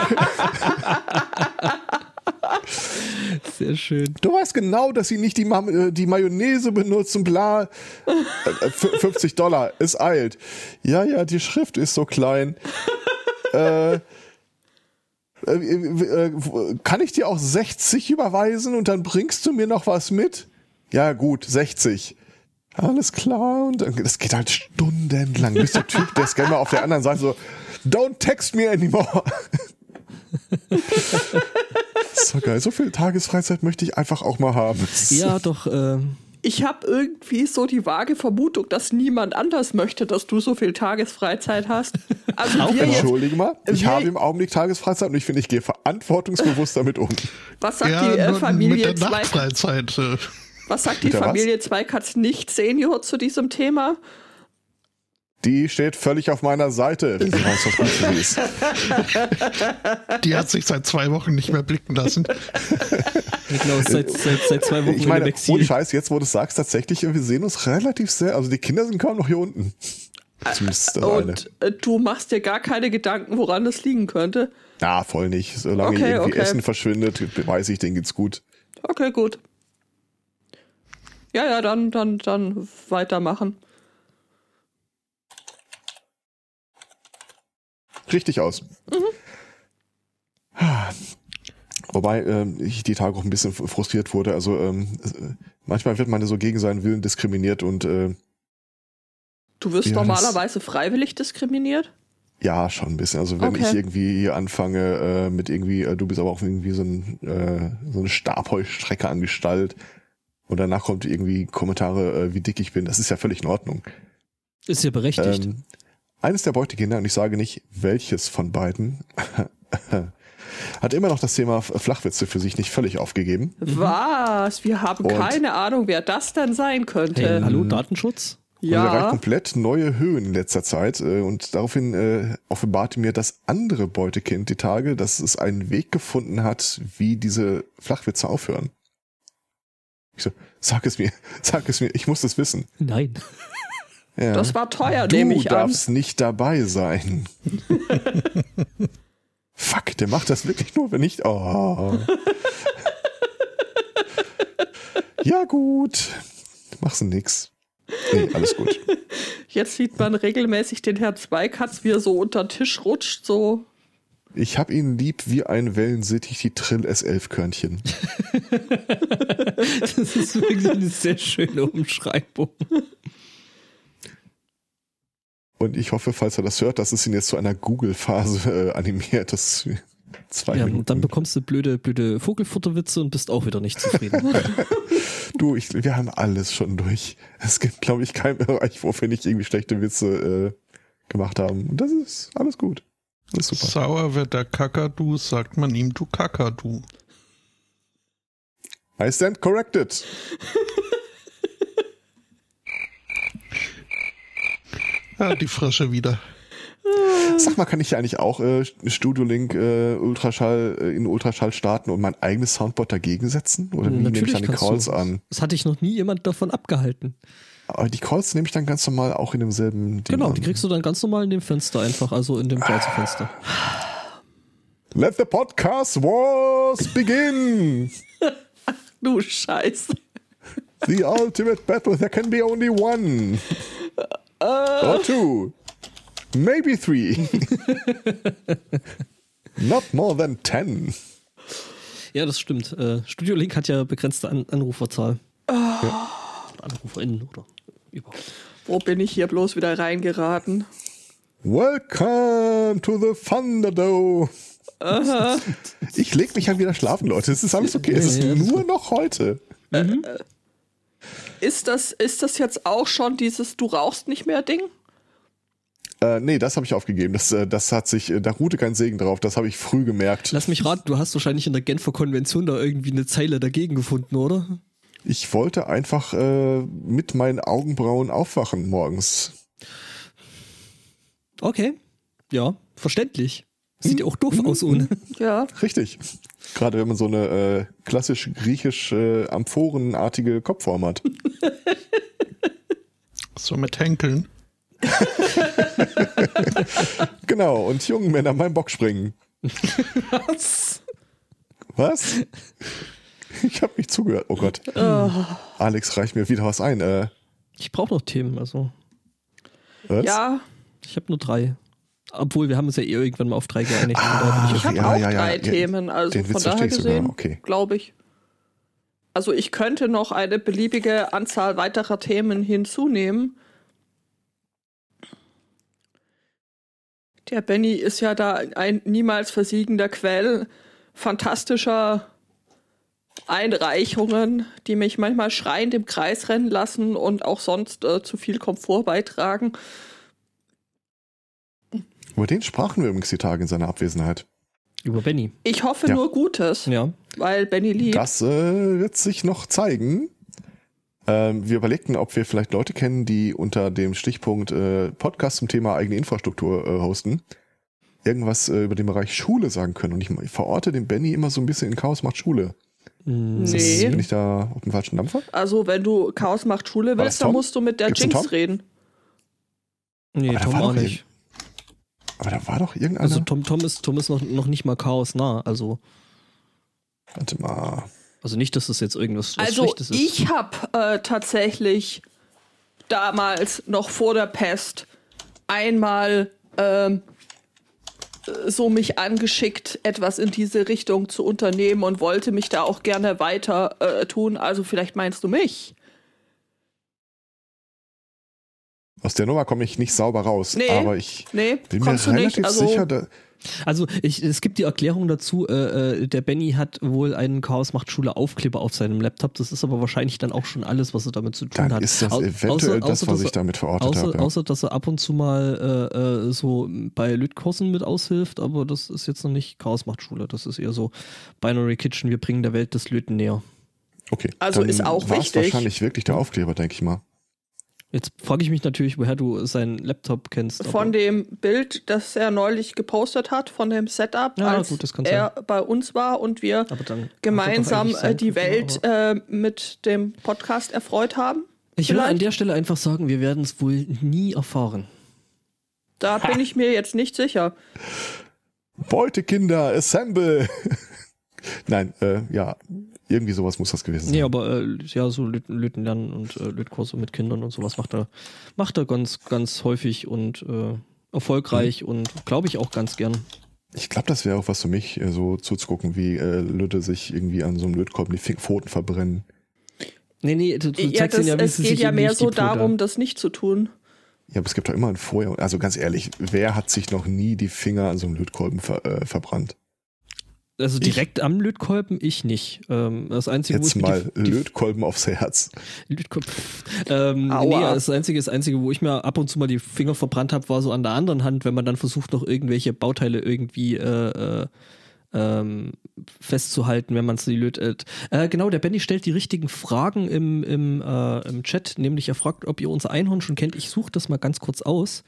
Speaker 1: Sehr schön.
Speaker 4: Du weißt genau, dass sie nicht die, Ma äh, die Mayonnaise benutzen, bla. Äh, 50 Dollar, es eilt. Ja, ja, die Schrift ist so klein. äh, äh, äh, kann ich dir auch 60 überweisen und dann bringst du mir noch was mit? Ja, gut, 60. Alles klar. Und das geht halt stundenlang, bis der Typ, der Scammer auf der anderen Seite so, don't text me anymore. so geil. So viel Tagesfreizeit möchte ich einfach auch mal haben.
Speaker 1: Ja, doch. Ähm
Speaker 3: ich habe irgendwie so die vage Vermutung, dass niemand anders möchte, dass du so viel Tagesfreizeit hast.
Speaker 4: Also wir Entschuldige mal, ich habe im Augenblick Tagesfreizeit und ich finde, ich gehe verantwortungsbewusst damit um.
Speaker 3: Was sagt ja, die äh, Familie
Speaker 2: mit der Nachtfreizeit? Äh.
Speaker 3: Was sagt die Familie Zweikatz nicht Senior zu diesem Thema?
Speaker 4: Die steht völlig auf meiner Seite. Die, ist.
Speaker 2: hat sich seit zwei Wochen nicht mehr blicken lassen.
Speaker 1: genau, seit, seit, seit zwei Wochen
Speaker 4: ich meine, ohne Scheiß, jetzt wo du es sagst, tatsächlich, wir sehen uns relativ sehr, also die Kinder sind kaum noch hier unten.
Speaker 3: Zumindest das Und eine. Äh, du machst dir gar keine Gedanken, woran das liegen könnte?
Speaker 4: Na, voll nicht. Solange okay, irgendwie okay. Essen verschwindet, weiß ich, denen geht's gut.
Speaker 3: Okay, gut. Ja, ja, dann, dann, dann weitermachen.
Speaker 4: Richtig aus. Mhm. Wobei äh, ich die Tage auch ein bisschen frustriert wurde. Also ähm, äh, manchmal wird man so gegen seinen Willen diskriminiert und äh,
Speaker 3: Du wirst ja, normalerweise freiwillig diskriminiert?
Speaker 4: Ja, schon ein bisschen. Also wenn okay. ich irgendwie hier anfange äh, mit irgendwie, äh, du bist aber auch irgendwie so, ein, äh, so eine Stabheustrecke an Gestalt und danach kommt irgendwie Kommentare, äh, wie dick ich bin, das ist ja völlig in Ordnung.
Speaker 1: Ist ja berechtigt. Ähm,
Speaker 4: eines der Beutekinder, und ich sage nicht welches von beiden, hat immer noch das Thema Flachwitze für sich nicht völlig aufgegeben.
Speaker 3: Was? Wir haben und keine Ahnung, wer das denn sein könnte.
Speaker 1: Hey, hallo, Datenschutz?
Speaker 4: Ja. Und er erreicht komplett neue Höhen in letzter Zeit. Äh, und daraufhin äh, offenbarte mir das andere Beutekind die Tage, dass es einen Weg gefunden hat, wie diese Flachwitze aufhören. Ich so, sag es mir, sag es mir, ich muss es wissen.
Speaker 1: Nein.
Speaker 3: Ja. Das war teuer, nehme ich
Speaker 4: an. Du darfst nicht dabei sein. Fuck, der macht das wirklich nur, wenn ich. Oh. ja, gut. Machst du nix. Nee, alles gut.
Speaker 3: Jetzt sieht man regelmäßig den Herrn Zweikatz, wie er so unter den Tisch rutscht, so.
Speaker 4: Ich hab ihn lieb wie ein Wellensittich, die Trill S11-Körnchen.
Speaker 1: das ist wirklich eine sehr schöne Umschreibung.
Speaker 4: Und ich hoffe, falls er das hört, dass es ihn jetzt zu einer Google-Phase äh, animiert. Das zwei ja,
Speaker 1: Minuten. dann bekommst du blöde, blöde Vogelfutterwitze und bist auch wieder nicht zufrieden.
Speaker 4: du, ich, wir haben alles schon durch. Es gibt, glaube ich, keinen Bereich, wo wir nicht irgendwie schlechte Witze äh, gemacht haben. Und das ist alles gut. Das ist super.
Speaker 2: Sauer wird der Kakadu, sagt man ihm, du Kakadu.
Speaker 4: I stand corrected.
Speaker 2: Ja, die Frische wieder.
Speaker 4: Sag mal, kann ich hier eigentlich auch äh, Studio Link äh, Ultraschall äh, in Ultraschall starten und mein eigenes Soundboard dagegen setzen? Oder wie nehme ich dann die Calls du. an?
Speaker 1: Das hatte ich noch nie jemand davon abgehalten.
Speaker 4: Aber die Calls nehme ich dann ganz normal auch in demselben
Speaker 1: Ding Genau, an. die kriegst du dann ganz normal in dem Fenster einfach, also in dem Browserfenster.
Speaker 4: Let the podcast wars begin!
Speaker 3: du Scheiße.
Speaker 4: The ultimate battle, there can be only one. Uh. Or two. Maybe three. Not more than ten.
Speaker 1: Ja, das stimmt. Äh, Studio Link hat ja begrenzte An Anruferzahl. Oh. Ja. AnruferInnen oder überhaupt.
Speaker 3: Wo bin ich hier bloß wieder reingeraten?
Speaker 4: Welcome to the Thunderdome. Aha. Ich leg mich halt wieder schlafen, Leute. Es ist alles okay. Es ist nur noch heute. Mhm.
Speaker 3: Äh, ist das, ist das jetzt auch schon dieses Du rauchst nicht mehr Ding?
Speaker 4: Äh, nee, das habe ich aufgegeben. Das, äh, das hat sich, äh, da ruhte kein Segen drauf. Das habe ich früh gemerkt.
Speaker 1: Lass mich raten, du hast wahrscheinlich in der Genfer Konvention da irgendwie eine Zeile dagegen gefunden, oder?
Speaker 4: Ich wollte einfach äh, mit meinen Augenbrauen aufwachen morgens.
Speaker 1: Okay. Ja, verständlich. Sieht ja auch doof mhm. aus ohne.
Speaker 3: Ja.
Speaker 4: Richtig. Gerade wenn man so eine äh, klassisch griechisch äh, amphorenartige Kopfform hat.
Speaker 2: so mit Henkeln.
Speaker 4: genau, und jungen Männer beim Bockspringen.
Speaker 1: Was?
Speaker 4: Was? Ich habe nicht zugehört. Oh Gott. Alex reicht mir wieder was ein. Äh,
Speaker 1: Ich brauche noch Themen, also
Speaker 4: was?
Speaker 3: Ja,
Speaker 1: ich habe nur drei. Obwohl, wir haben uns ja eh irgendwann mal auf drei geeinigt. bin ich
Speaker 3: habe
Speaker 4: ja,
Speaker 3: auch
Speaker 4: ja,
Speaker 3: drei
Speaker 4: ja.
Speaker 3: Themen, also
Speaker 4: Den
Speaker 3: von
Speaker 4: Witz
Speaker 3: daher gesehen,
Speaker 4: okay.
Speaker 3: glaube ich. Also ich könnte noch eine beliebige Anzahl weiterer Themen hinzunehmen. Der Benny ist ja da ein niemals versiegender Quell fantastischer Einreichungen, die mich manchmal schreiend im Kreis rennen lassen und auch sonst äh, zu viel Komfort beitragen.
Speaker 4: Über den sprachen wir übrigens die Tage in seiner Abwesenheit.
Speaker 1: Über Benny.
Speaker 3: Ich hoffe
Speaker 4: Ja.
Speaker 3: nur Gutes,
Speaker 1: Ja.
Speaker 3: weil Benny liebt.
Speaker 4: Das äh, wird sich noch zeigen. Ähm, wir überlegten, ob wir vielleicht Leute kennen, die unter dem Stichpunkt äh, Podcast zum Thema eigene Infrastruktur äh, hosten, irgendwas äh, über den Bereich Schule sagen können. Und ich, ich verorte den Benny immer so ein bisschen in Chaos macht Schule. Ist das-
Speaker 3: Nee.
Speaker 4: Bin ich da auf dem falschen Dampfer?
Speaker 3: Also, wenn du Chaos macht Schule willst, dann musst du mit der
Speaker 4: Gibt's
Speaker 3: Jinx reden.
Speaker 1: Nee,
Speaker 4: Aber da
Speaker 1: Tom auch nicht.
Speaker 4: Aber da war doch irgendeiner.
Speaker 1: Also Tom, Tom ist, Tom ist noch, noch nicht mal Chaos nah. Also,
Speaker 4: Warte mal.
Speaker 1: also nicht, dass das jetzt irgendwas was
Speaker 3: Also,
Speaker 1: Schlechtes ist.
Speaker 3: ich habe äh, tatsächlich damals noch vor der Pest einmal ähm, äh, so mich angeschickt, etwas in diese Richtung zu unternehmen und wollte mich da auch gerne weiter äh, tun. Also, vielleicht meinst du mich.
Speaker 4: Aus der Nummer komme ich nicht sauber raus.
Speaker 3: Nee.
Speaker 4: Aber ich
Speaker 3: Nee,
Speaker 4: bin mir
Speaker 3: kommst du
Speaker 4: relativ
Speaker 3: nicht. Also,
Speaker 4: sicher, da,
Speaker 1: Also ich, es gibt die Erklärung dazu, äh, äh, der Benny hat wohl einen Chaos macht Schule Aufkleber auf seinem Laptop. Das ist aber wahrscheinlich dann auch schon alles, was er damit zu tun
Speaker 4: dann
Speaker 1: hat.
Speaker 4: ist das
Speaker 1: Au-
Speaker 4: eventuell das,
Speaker 1: außer,
Speaker 4: was
Speaker 1: dass
Speaker 4: ich
Speaker 1: er-
Speaker 4: damit verortet
Speaker 1: Außer,
Speaker 4: habe. Ja.
Speaker 1: außer, dass er ab und zu mal äh, äh, so bei Lütkursen mit aushilft, aber das ist jetzt noch nicht Chaos macht Schule. Das ist eher so Binary Kitchen, wir bringen der Welt das Löten näher.
Speaker 4: Okay.
Speaker 3: Also
Speaker 4: dann
Speaker 3: ist auch wichtig.
Speaker 4: wahrscheinlich wirklich der Aufkleber, denke ich mal.
Speaker 1: Jetzt frage ich mich natürlich, woher du seinen Laptop kennst.
Speaker 3: von dem Bild, das er neulich gepostet hat, von dem Setup,
Speaker 1: Ja,
Speaker 3: als
Speaker 1: gut,
Speaker 3: er bei uns war und wir gemeinsam äh, die
Speaker 1: sein
Speaker 3: Welt
Speaker 1: können,
Speaker 3: äh, mit dem Podcast erfreut haben.
Speaker 1: Ich will an der Stelle einfach sagen, wir werden es wohl nie erfahren.
Speaker 3: Da bin ich mir jetzt nicht sicher.
Speaker 4: Beutekinder, assemble! Nein, äh, ja, irgendwie sowas muss das gewesen sein.
Speaker 1: Nee, aber äh, ja, so Löten, Löten lernen und äh, Lötkurse mit Kindern und sowas macht er, macht er ganz, ganz häufig und äh, erfolgreich
Speaker 4: Mhm.
Speaker 1: und glaube ich auch ganz gern.
Speaker 4: Ich glaube, das wäre auch was für mich, äh, so zuzugucken, wie äh, Leute sich irgendwie an so einem Lötkolben die Pfoten verbrennen.
Speaker 1: Nee, nee, du, du
Speaker 3: Ja, das,
Speaker 1: ja, wie
Speaker 3: es geht ja mehr so darum, das nicht zu tun.
Speaker 4: Ja, aber es gibt doch immer ein Vorher. Also ganz ehrlich, wer hat sich noch nie die Finger an so einem Lötkolben ver äh, verbrannt?
Speaker 1: Also direkt am Lötkolben, ich nicht. Ähm, das Einzige, wo
Speaker 4: Jetzt
Speaker 1: ich mir
Speaker 4: mal
Speaker 1: die, die
Speaker 4: Lötkolben aufs Herz.
Speaker 1: Lötkolben. Ähm,
Speaker 3: Aua.
Speaker 1: nee, das Einzige, das Einzige, wo ich mir ab und zu mal die Finger verbrannt habe, war so an der anderen Hand, wenn man dann versucht, noch irgendwelche Bauteile irgendwie äh, äh, ähm, festzuhalten, wenn man es die lötet. Äh, genau, der Benny stellt die richtigen Fragen im, im, äh, im Chat, nämlich er fragt, ob ihr unser Einhorn schon kennt. Ich suche das mal ganz kurz aus.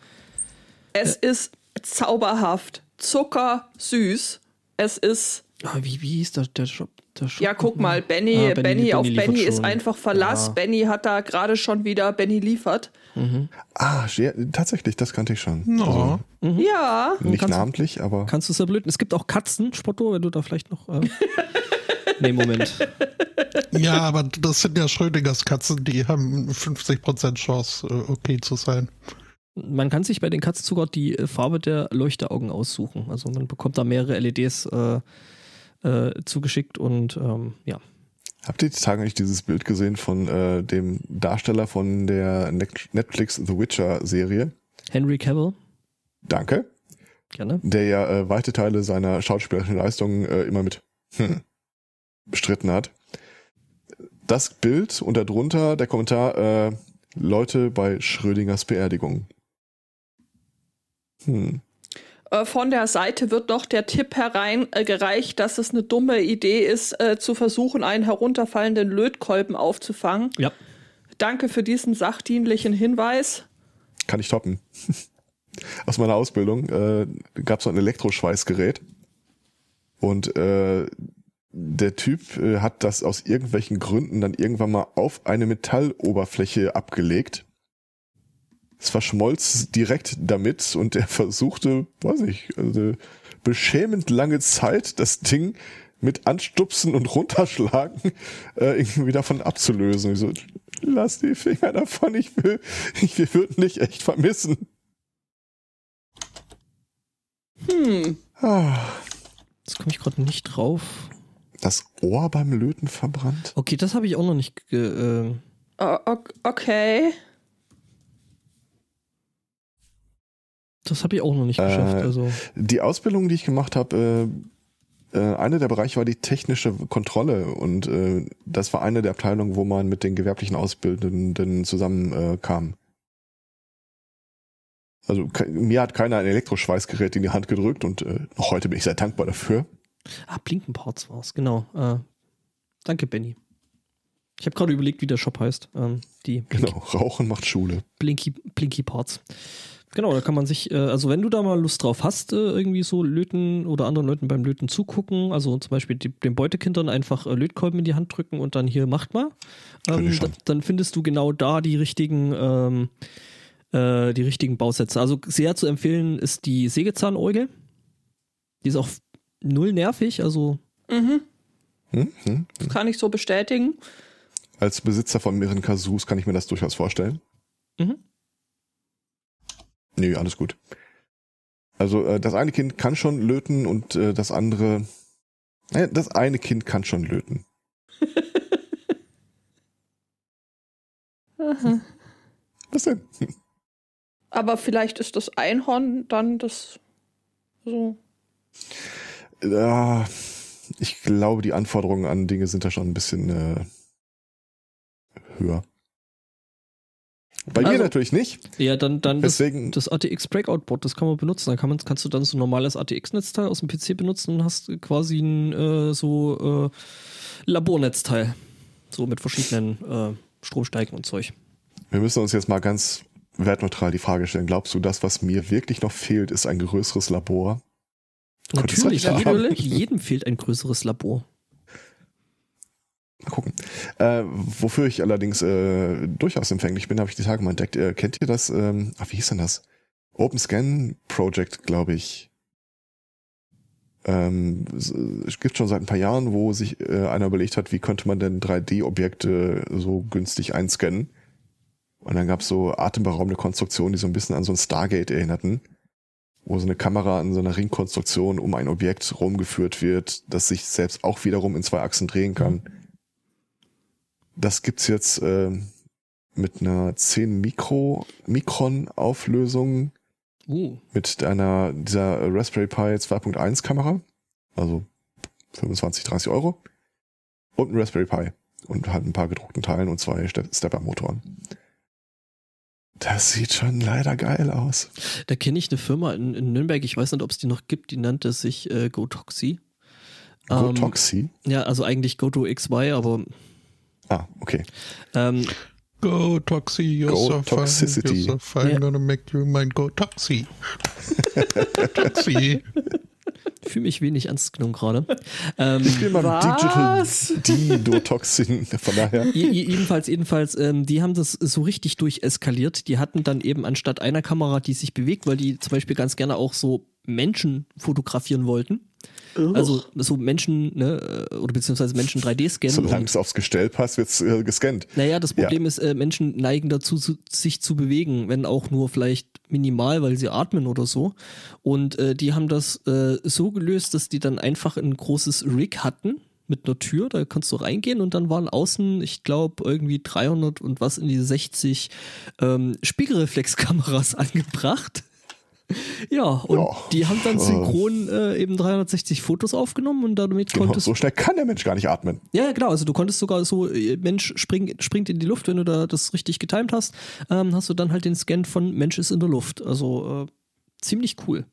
Speaker 3: Es ist zauberhaft, zuckersüß. Es ist,
Speaker 1: Ah, wie, wie hieß der, der Shop? Der Shop
Speaker 3: ja, guck mal, Benny,
Speaker 1: Ah,
Speaker 3: Benny, auf
Speaker 1: liefert
Speaker 3: Benny ist
Speaker 1: schon.
Speaker 3: einfach Verlass.
Speaker 1: Ja.
Speaker 3: Benny hat da gerade schon wieder Benny liefert.
Speaker 4: Ah, ja, tatsächlich, das kannte ich schon.
Speaker 2: No.
Speaker 4: Also,
Speaker 3: Ja,
Speaker 4: nicht
Speaker 1: Kannst-
Speaker 4: namentlich, aber
Speaker 1: Kannst du es erblöden? Es gibt auch Katzen, Spotto, wenn du da vielleicht noch. Äh nee, Moment.
Speaker 2: Ja, aber das sind ja Schrödingers Katzen, die haben 50% Chance, äh, okay zu sein.
Speaker 1: Man kann sich bei den Katzen sogar die äh, Farbe der Leuchteaugen aussuchen. Also man bekommt da mehrere LEDs äh, äh, zugeschickt und ähm, ja.
Speaker 4: habt ihr die Tage eigentlich dieses Bild gesehen von äh, dem Darsteller von der Net- Netflix The Witcher Serie?
Speaker 1: Henry Cavill,
Speaker 4: Danke.
Speaker 1: gerne.
Speaker 4: Der ja äh, weite Teile seiner schauspielerischen Leistungen äh, immer mit hm, bestritten hat. Das Bild und darunter der Kommentar äh, Leute bei Schrödingers Beerdigung. Hm.
Speaker 3: Äh, Von der Seite wird noch der Tipp hereingereicht, dass es eine dumme Idee ist, äh, zu versuchen, einen herunterfallenden Lötkolben aufzufangen.
Speaker 1: Ja.
Speaker 3: Danke für diesen sachdienlichen Hinweis.
Speaker 4: Kann ich toppen. Aus meiner Ausbildung äh, gab es so ein Elektroschweißgerät. Und äh, der Typ äh, hat das aus irgendwelchen Gründen dann irgendwann mal auf eine Metalloberfläche abgelegt. Es verschmolz direkt damit und er versuchte, weiß ich, also beschämend lange Zeit das Ding mit Anstupsen und Runterschlagen äh, irgendwie davon abzulösen. Ich so, lass die Finger davon, ich will, ich, wir würden dich echt vermissen.
Speaker 3: Hm.
Speaker 4: Ah,
Speaker 1: Jetzt komme ich gerade nicht drauf.
Speaker 4: Das Ohr beim Löten verbrannt?
Speaker 1: Okay, das habe ich auch noch nicht. Ge äh,
Speaker 3: O- ok- Okay.
Speaker 1: Das habe ich auch noch nicht
Speaker 4: Äh,
Speaker 1: geschafft. Also
Speaker 4: Die Ausbildung, die ich gemacht habe, äh, äh, einer der Bereiche war die technische Kontrolle und äh, das war eine der Abteilungen, wo man mit den gewerblichen Ausbildenden zusammenkam. Äh, kam. also mir hat keiner ein Elektroschweißgerät in die Hand gedrückt und äh, noch heute bin ich sehr dankbar dafür.
Speaker 1: ah, Blinkenparts war's, genau. Äh, danke, Benny. Ich habe gerade überlegt, wie der Shop heißt. Ähm, die Blink
Speaker 4: Genau, Rauchen macht Schule.
Speaker 1: Blinky, Blinky Parts. Genau, da kann man sich, äh, also wenn du da mal Lust drauf hast, äh, irgendwie so Löten oder anderen Leuten beim Löten zugucken, also zum Beispiel die, den Beutekindern einfach äh, Lötkolben in die Hand drücken und dann hier macht mal, ähm, da, dann findest du genau da die richtigen, ähm, äh, die richtigen Bausätze. Also sehr zu empfehlen ist die Sägezahnäugel. Die ist auch null nervig, also
Speaker 3: Mhm.
Speaker 4: Hm? Hm?
Speaker 3: Kann ich so bestätigen.
Speaker 4: Als Besitzer von mehreren Kasus kann ich mir das durchaus vorstellen.
Speaker 1: Mhm.
Speaker 4: Nee, alles gut. Also äh, das eine Kind kann schon löten und äh, das andere, äh, das eine Kind kann schon löten. Was denn?
Speaker 3: Aber vielleicht ist das Einhorn dann das so.
Speaker 4: Ja, ich glaube, die Anforderungen an Dinge sind da schon ein bisschen äh, höher. Bei mir
Speaker 1: Also-
Speaker 4: natürlich nicht.
Speaker 1: ja, dann, dann das,
Speaker 4: Deswegen,
Speaker 1: das ATX Breakout Board, das kann man benutzen. Dann kann man, kannst du dann so ein normales ATX-Netzteil aus dem PC benutzen und hast quasi ein äh, so äh, Labornetzteil. So mit verschiedenen äh, Stromsteigen und Zeug.
Speaker 4: wir müssen uns jetzt mal ganz wertneutral die Frage stellen. Glaubst du, das, was mir wirklich noch fehlt, ist ein größeres Labor?
Speaker 1: Natürlich,
Speaker 4: das
Speaker 1: jedem, jedem fehlt ein größeres Labor.
Speaker 4: Mal gucken. Äh, wofür ich allerdings äh, durchaus empfänglich bin, habe ich die Tage mal entdeckt. Äh, kennt ihr das? Ähm, ach, wie hieß denn das? Open Scan Project, glaube ich. Ähm, es, gibt schon seit ein paar Jahren, wo sich äh, einer überlegt hat, wie könnte man denn 3D-Objekte so günstig einscannen. Und dann gab es so atemberaubende Konstruktionen, die so ein bisschen an so ein Stargate erinnerten, wo so eine Kamera in so einer Ringkonstruktion um ein Objekt rumgeführt wird, das sich selbst auch wiederum in zwei Achsen drehen kann. Das gibt's jetzt ähm, mit einer 10 Mikro Mikron Auflösung
Speaker 1: Uh,
Speaker 4: mit einer dieser Raspberry Pi 2.1 Kamera, also 25, 30 Euro und ein Raspberry Pi und halt ein paar gedruckten Teilen und zwei Ste- Stepper-Motoren. Das sieht schon leider geil aus.
Speaker 1: da kenne ich eine Firma in, in Nürnberg, ich weiß nicht, ob es die noch gibt, die nannte sich äh, GoToxi.
Speaker 4: Go
Speaker 1: Ähm. Ja, also eigentlich GoToXY, aber
Speaker 4: Ah, okay.
Speaker 1: ähm,
Speaker 2: Go Toxi, you're
Speaker 4: Go
Speaker 2: so fine,
Speaker 4: Toxicity.
Speaker 2: you're so fine,
Speaker 1: Ja.
Speaker 2: gonna make you mine. Go Toxi. Toxi.
Speaker 1: fühle mich wenig ernst genommen gerade. Ähm,
Speaker 4: Ich bin beim
Speaker 3: Was?
Speaker 4: Digital Didotoxin, von daher.
Speaker 1: Je- je- jedenfalls, jedenfalls, ähm, die haben das so richtig durcheskaliert. Die hatten dann eben anstatt einer Kamera, die sich bewegt, weil die zum Beispiel ganz gerne auch so Menschen fotografieren wollten. Also so Menschen, ne, äh, oder beziehungsweise Menschen 3D scannen.
Speaker 4: Solange es aufs Gestell passt, wird's äh, gescannt.
Speaker 1: Naja, das Problem ist, äh, Menschen neigen dazu, zu, sich zu bewegen, wenn auch nur vielleicht minimal, weil sie atmen oder so. Und äh, die haben das äh, so gelöst, dass die dann einfach ein großes Rig hatten mit einer Tür, da kannst du reingehen und dann waren außen, ich glaube, irgendwie 300 und was in die 60 ähm, Spiegelreflexkameras angebracht. Ja, und
Speaker 4: Ja.
Speaker 1: die haben dann
Speaker 4: Äh.
Speaker 1: synchron äh, eben 360 Fotos aufgenommen und damit
Speaker 4: Genau,
Speaker 1: konntest
Speaker 4: so schnell kann der Mensch gar nicht atmen.
Speaker 1: ja, genau. Also du konntest sogar so, äh, Mensch spring, springt in die Luft, wenn du da das richtig getimt hast, ähm, hast du dann halt den Scan von Mensch ist in der Luft. Also äh, ziemlich cool.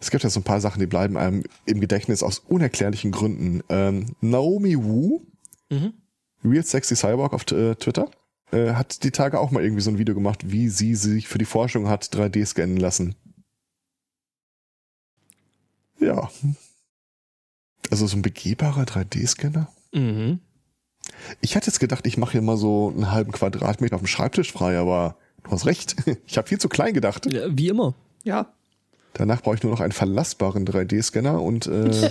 Speaker 4: Es gibt ja so ein paar Sachen, die bleiben einem im Gedächtnis aus unerklärlichen Gründen. Ähm, Naomi Wu,
Speaker 1: Mhm.
Speaker 4: Real Sexy Cyborg auf äh, Twitter, äh, hat die Tage auch mal irgendwie so ein Video gemacht, wie sie sich für die Forschung hat 3D scannen lassen. Ja. Also so ein begehbarer 3D-Scanner.
Speaker 1: Mhm.
Speaker 4: Ich hatte jetzt gedacht, ich mache hier mal so einen halben Quadratmeter auf dem Schreibtisch frei, aber Du hast recht. Ich habe viel zu klein gedacht.
Speaker 1: Ja, wie immer.
Speaker 3: Ja.
Speaker 4: Danach brauche ich nur noch einen verlassbaren 3D-Scanner und äh,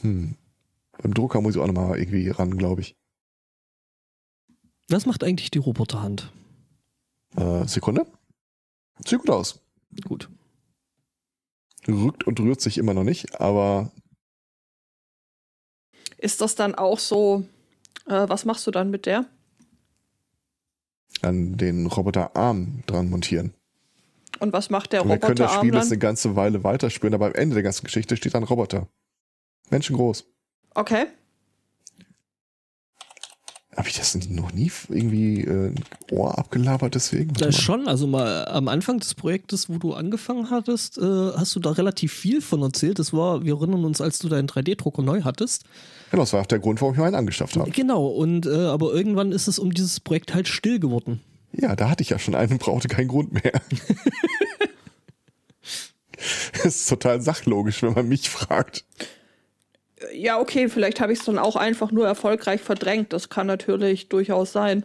Speaker 4: hm. beim Drucker muss ich auch nochmal irgendwie ran, glaube ich.
Speaker 1: Was macht eigentlich die Roboterhand?
Speaker 4: Äh, Sekunde. Sieht gut aus.
Speaker 1: Gut.
Speaker 4: Rückt und rührt sich immer noch nicht, aber
Speaker 3: Ist das dann auch so, äh, was machst du dann mit der?
Speaker 4: an den Roboterarm dran montieren.
Speaker 3: Und was macht der
Speaker 4: Und wir können das
Speaker 3: Roboterarm
Speaker 4: Spiel jetzt eine ganze Weile weiterspielen, aber am Ende der ganzen Geschichte steht ein Roboter. Menschengroß.
Speaker 3: Okay.
Speaker 4: Habe ich das noch nie irgendwie äh, Ohr abgelabert deswegen? Mal.
Speaker 1: schon, also mal am Anfang des Projektes, wo du angefangen hattest, äh, hast du da relativ viel von erzählt. Das war, wir erinnern uns, als du deinen 3D-Drucker neu hattest.
Speaker 4: Genau, das war auch der Grund, warum ich mir einen angeschafft habe.
Speaker 1: Genau, und äh, aber irgendwann ist es um dieses Projekt halt still geworden.
Speaker 4: Ja, da hatte ich ja schon einen und brauchte keinen Grund mehr. das ist total sachlogisch, wenn man mich fragt.
Speaker 3: Ja, okay, vielleicht habe ich es dann auch einfach nur erfolgreich verdrängt. Das kann natürlich durchaus sein.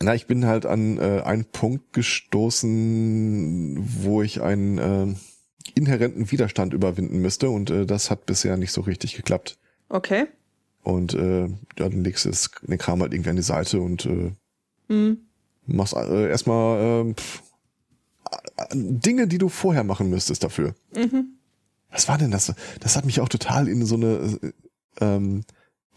Speaker 4: Na, ich bin halt an äh, einen Punkt gestoßen, wo ich einen äh, inhärenten Widerstand überwinden müsste und äh, das hat bisher nicht so richtig geklappt.
Speaker 3: Okay.
Speaker 4: Und äh, ja, dann legst du das- den Kram halt irgendwie an die Seite und äh,
Speaker 3: Hm.
Speaker 4: machst äh, erstmal äh, pff, äh, Dinge, die du vorher machen müsstest dafür.
Speaker 3: Mhm.
Speaker 4: Was war denn das? Das hat mich auch total in so eine, äh, ähm,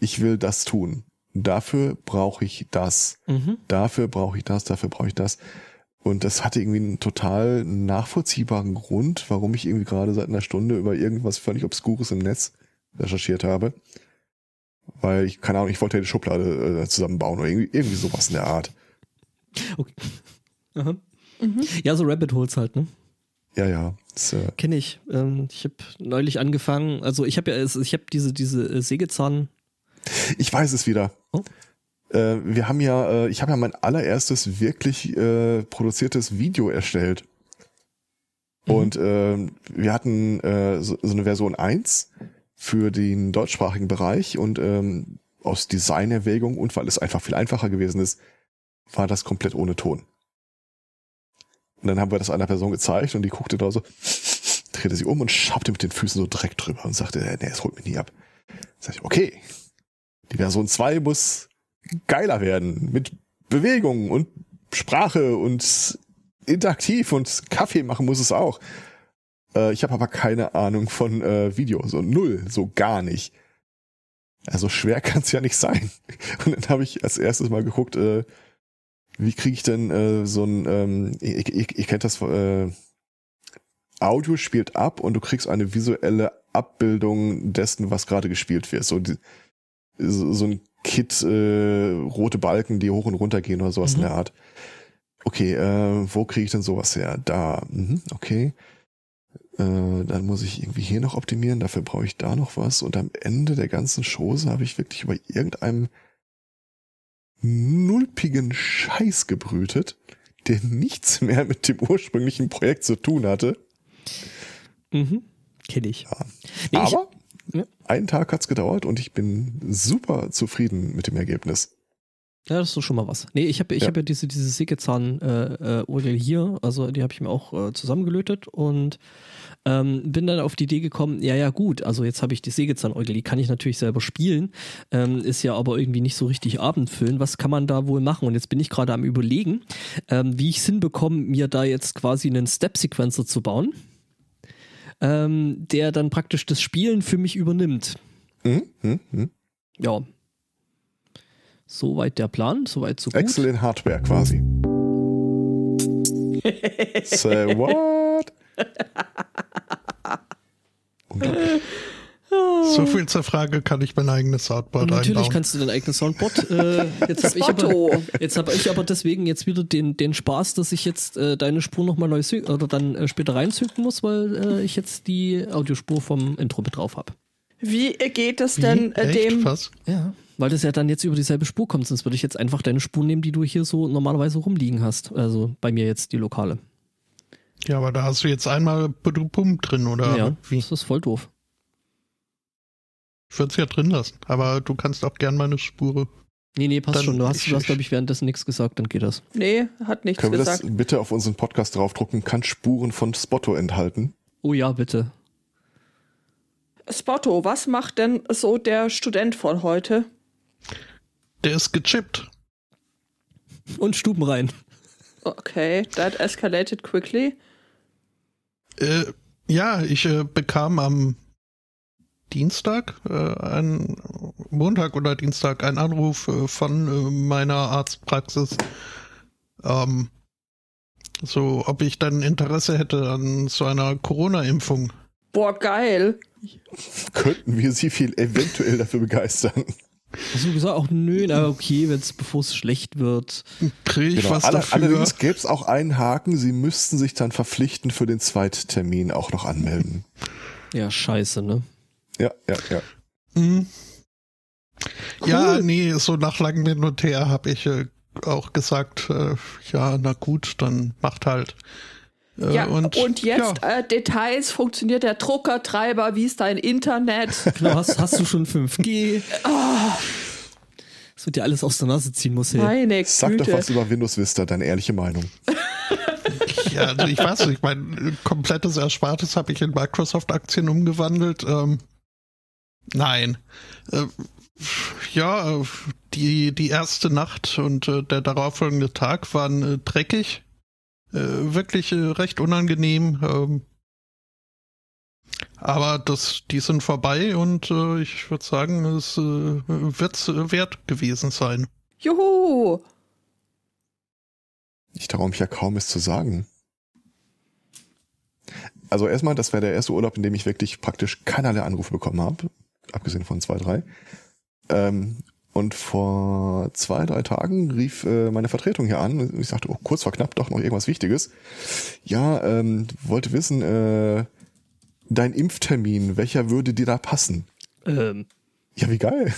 Speaker 4: ich will das tun. Dafür brauche ich das.
Speaker 1: Mhm.
Speaker 4: Dafür brauche ich das, dafür brauche ich das. Und das hatte irgendwie einen total nachvollziehbaren Grund, warum ich irgendwie gerade seit einer Stunde über irgendwas völlig Obskures im Netz recherchiert habe. Weil ich, keine Ahnung, ich wollte ja die Schublade äh, zusammenbauen oder irgendwie, irgendwie sowas in der Art.
Speaker 1: Okay. Aha. Ja, so Rabbit Holes halt, ne?
Speaker 4: Ja, ja. Das, äh,
Speaker 1: Kenne ich. Ähm, ich habe neulich angefangen, also ich habe ja, ich habe diese, diese äh, Sägezahn.
Speaker 4: ich weiß es wieder.
Speaker 1: Oh.
Speaker 4: Äh, wir haben ja, äh, ich habe ja mein allererstes wirklich äh, produziertes Video erstellt.
Speaker 1: Mhm.
Speaker 4: Und äh, wir hatten so, so eine Version 1 für den deutschsprachigen Bereich und ähm, aus Designerwägung und weil es einfach viel einfacher gewesen ist, war das komplett ohne Ton. Und dann haben wir das einer Person gezeigt und die guckte da so, drehte sich um und schaubte mit den Füßen so direkt drüber und sagte, nee, das holt mich nie ab. Sag ich, okay, die Version 2 muss geiler werden mit Bewegung und Sprache und interaktiv und Kaffee machen muss es auch. Äh, ich habe aber keine Ahnung von äh, Video, so null, so gar nicht. Also schwer kann es ja nicht sein. Und dann habe ich als erstes mal geguckt, äh, wie kriege ich denn äh, so ein, ähm, ihr, ihr, ihr kennt das, äh, Audio spielt ab und du kriegst eine visuelle Abbildung dessen, was gerade gespielt wird. So, die, so, so ein Kit, äh, rote Balken, die hoch und runter gehen oder sowas
Speaker 1: Mhm.
Speaker 4: in der Art. Okay, äh, wo kriege ich denn sowas her? Da, mhm, okay. Äh, dann muss ich irgendwie hier noch optimieren, dafür brauche ich da noch was. Und am Ende der ganzen Chose habe ich wirklich über irgendeinem nulpigen Scheiß gebrütet, der nichts mehr mit dem ursprünglichen Projekt zu tun hatte.
Speaker 1: Mhm. Kenne ich.
Speaker 4: Ja.
Speaker 1: Nee, ich-
Speaker 4: Aber
Speaker 1: ja.
Speaker 4: einen Tag hat's gedauert und ich bin super zufrieden mit dem Ergebnis.
Speaker 1: Ja, das ist doch schon mal was. Nee, ich habe ich
Speaker 4: Ja.
Speaker 1: hab ja diese, diese Sägezahn äh, äh, hier, also die habe ich mir auch äh, zusammengelötet und ähm, bin dann auf die Idee gekommen, ja, ja, gut, also jetzt habe ich die Sägezahnorgel, die kann ich natürlich selber spielen, ähm, ist ja aber irgendwie nicht so richtig abendfüllend. Was kann man da wohl machen? Und jetzt bin ich gerade am überlegen, ähm, wie ich es hinbekomme, mir da jetzt quasi einen Step-Sequencer zu bauen, ähm, der dann praktisch das Spielen für mich übernimmt.
Speaker 4: Mhm, mhm, mhm.
Speaker 1: Ja. Soweit der Plan, soweit so gut.
Speaker 4: Excel in Hardware quasi. Say what? Unglaublich.
Speaker 2: So viel zur Frage, kann ich mein eigenes Soundboard
Speaker 1: Und natürlich
Speaker 2: einbauen?
Speaker 1: kannst du dein eigenes Soundboard. Äh, jetzt habe ich, aber, jetzt hab ich aber deswegen jetzt wieder den, den Spaß, dass ich jetzt äh, deine Spur nochmal neu oder dann äh, später reinzünden muss, weil äh, ich jetzt die Audiospur vom Intro mit drauf habe.
Speaker 3: Wie geht es denn äh,
Speaker 2: Echt?
Speaker 3: dem?
Speaker 2: Was?
Speaker 1: Ja. Weil das ja dann jetzt über dieselbe Spur kommt, sonst würde ich jetzt einfach deine Spur nehmen, die du hier so normalerweise rumliegen hast. Also bei mir jetzt die lokale.
Speaker 2: Ja, aber da hast du jetzt einmal Pum drin, oder
Speaker 1: ja,
Speaker 2: wie?
Speaker 1: das ist voll doof.
Speaker 2: Ich würde es ja drin lassen, aber du kannst auch gern meine Spur
Speaker 1: Nee, nee, passt
Speaker 2: Dann
Speaker 1: schon. Du hast,
Speaker 2: ich-
Speaker 1: du hast glaube ich, währenddessen nichts gesagt, dann geht das.
Speaker 3: Nee, hat nichts
Speaker 4: Können wir
Speaker 3: gesagt.
Speaker 4: das bitte auf unseren Podcast draufdrucken? Kann Spuren von Spotto enthalten?
Speaker 1: Oh ja, bitte.
Speaker 3: Spotto, was macht denn so der Student von heute?
Speaker 2: Der ist gechippt.
Speaker 1: Und Stuben rein.
Speaker 3: Okay, that escalated quickly.
Speaker 2: Äh, ja, ich äh, bekam am Dienstag, äh, ein Montag oder Dienstag, einen Anruf äh, von äh, meiner Arztpraxis, ähm, so ob ich dann Interesse hätte an so einer Corona-Impfung.
Speaker 3: Boah, geil.
Speaker 4: Könnten wir sie viel eventuell dafür begeistern?
Speaker 1: Hast du gesagt, auch nö, na okay, wenn's, bevor es schlecht wird.
Speaker 2: Kriege ich
Speaker 4: Genau.
Speaker 2: was
Speaker 4: Alle,
Speaker 2: dafür?
Speaker 4: allerdings gäbe es auch einen Haken, sie müssten sich dann verpflichtend für den Zweittermin auch noch anmelden.
Speaker 1: Ja, scheiße, ne?
Speaker 4: Ja, ja, ja.
Speaker 2: Mhm. Ja, nee, so nach langem Hin und Her habe ich äh, auch gesagt, äh, ja, na gut, dann macht halt. Äh,
Speaker 3: Ja, und, jetzt
Speaker 2: ja,
Speaker 3: äh, Details, funktioniert der Druckertreiber, wie ist dein Internet?
Speaker 1: Genau, hast, hast du schon 5G? Das wird dir alles aus der Nase ziehen muss, hey.
Speaker 3: Meine
Speaker 4: Sag doch
Speaker 3: Güte.
Speaker 4: was über Windows Vista, deine ehrliche Meinung.
Speaker 2: ja, also ich weiß nicht, mein komplettes Erspartes habe ich in Microsoft-Aktien umgewandelt. Ähm, nein. Äh, ja, äh, die, die erste Nacht und äh, der darauffolgende Tag waren äh, dreckig. Äh, wirklich äh, recht unangenehm. Ähm, aber das, die sind vorbei und äh, ich würde sagen, es wird's äh, wert gewesen sein.
Speaker 3: Juhu.
Speaker 4: Ich traue mich ja kaum, es zu sagen. Also erstmal, das wäre der erste Urlaub, in dem ich wirklich praktisch keinerlei Anrufe bekommen habe. Abgesehen von zwei, drei. Ähm, und vor zwei, drei Tagen rief äh, meine Vertretung hier an und ich sagte, oh, kurz vor knapp doch noch irgendwas Wichtiges. Ja, ähm, wollte wissen, äh, dein Impftermin, welcher würde dir da passen?
Speaker 1: Ähm,
Speaker 4: Ja, wie geil.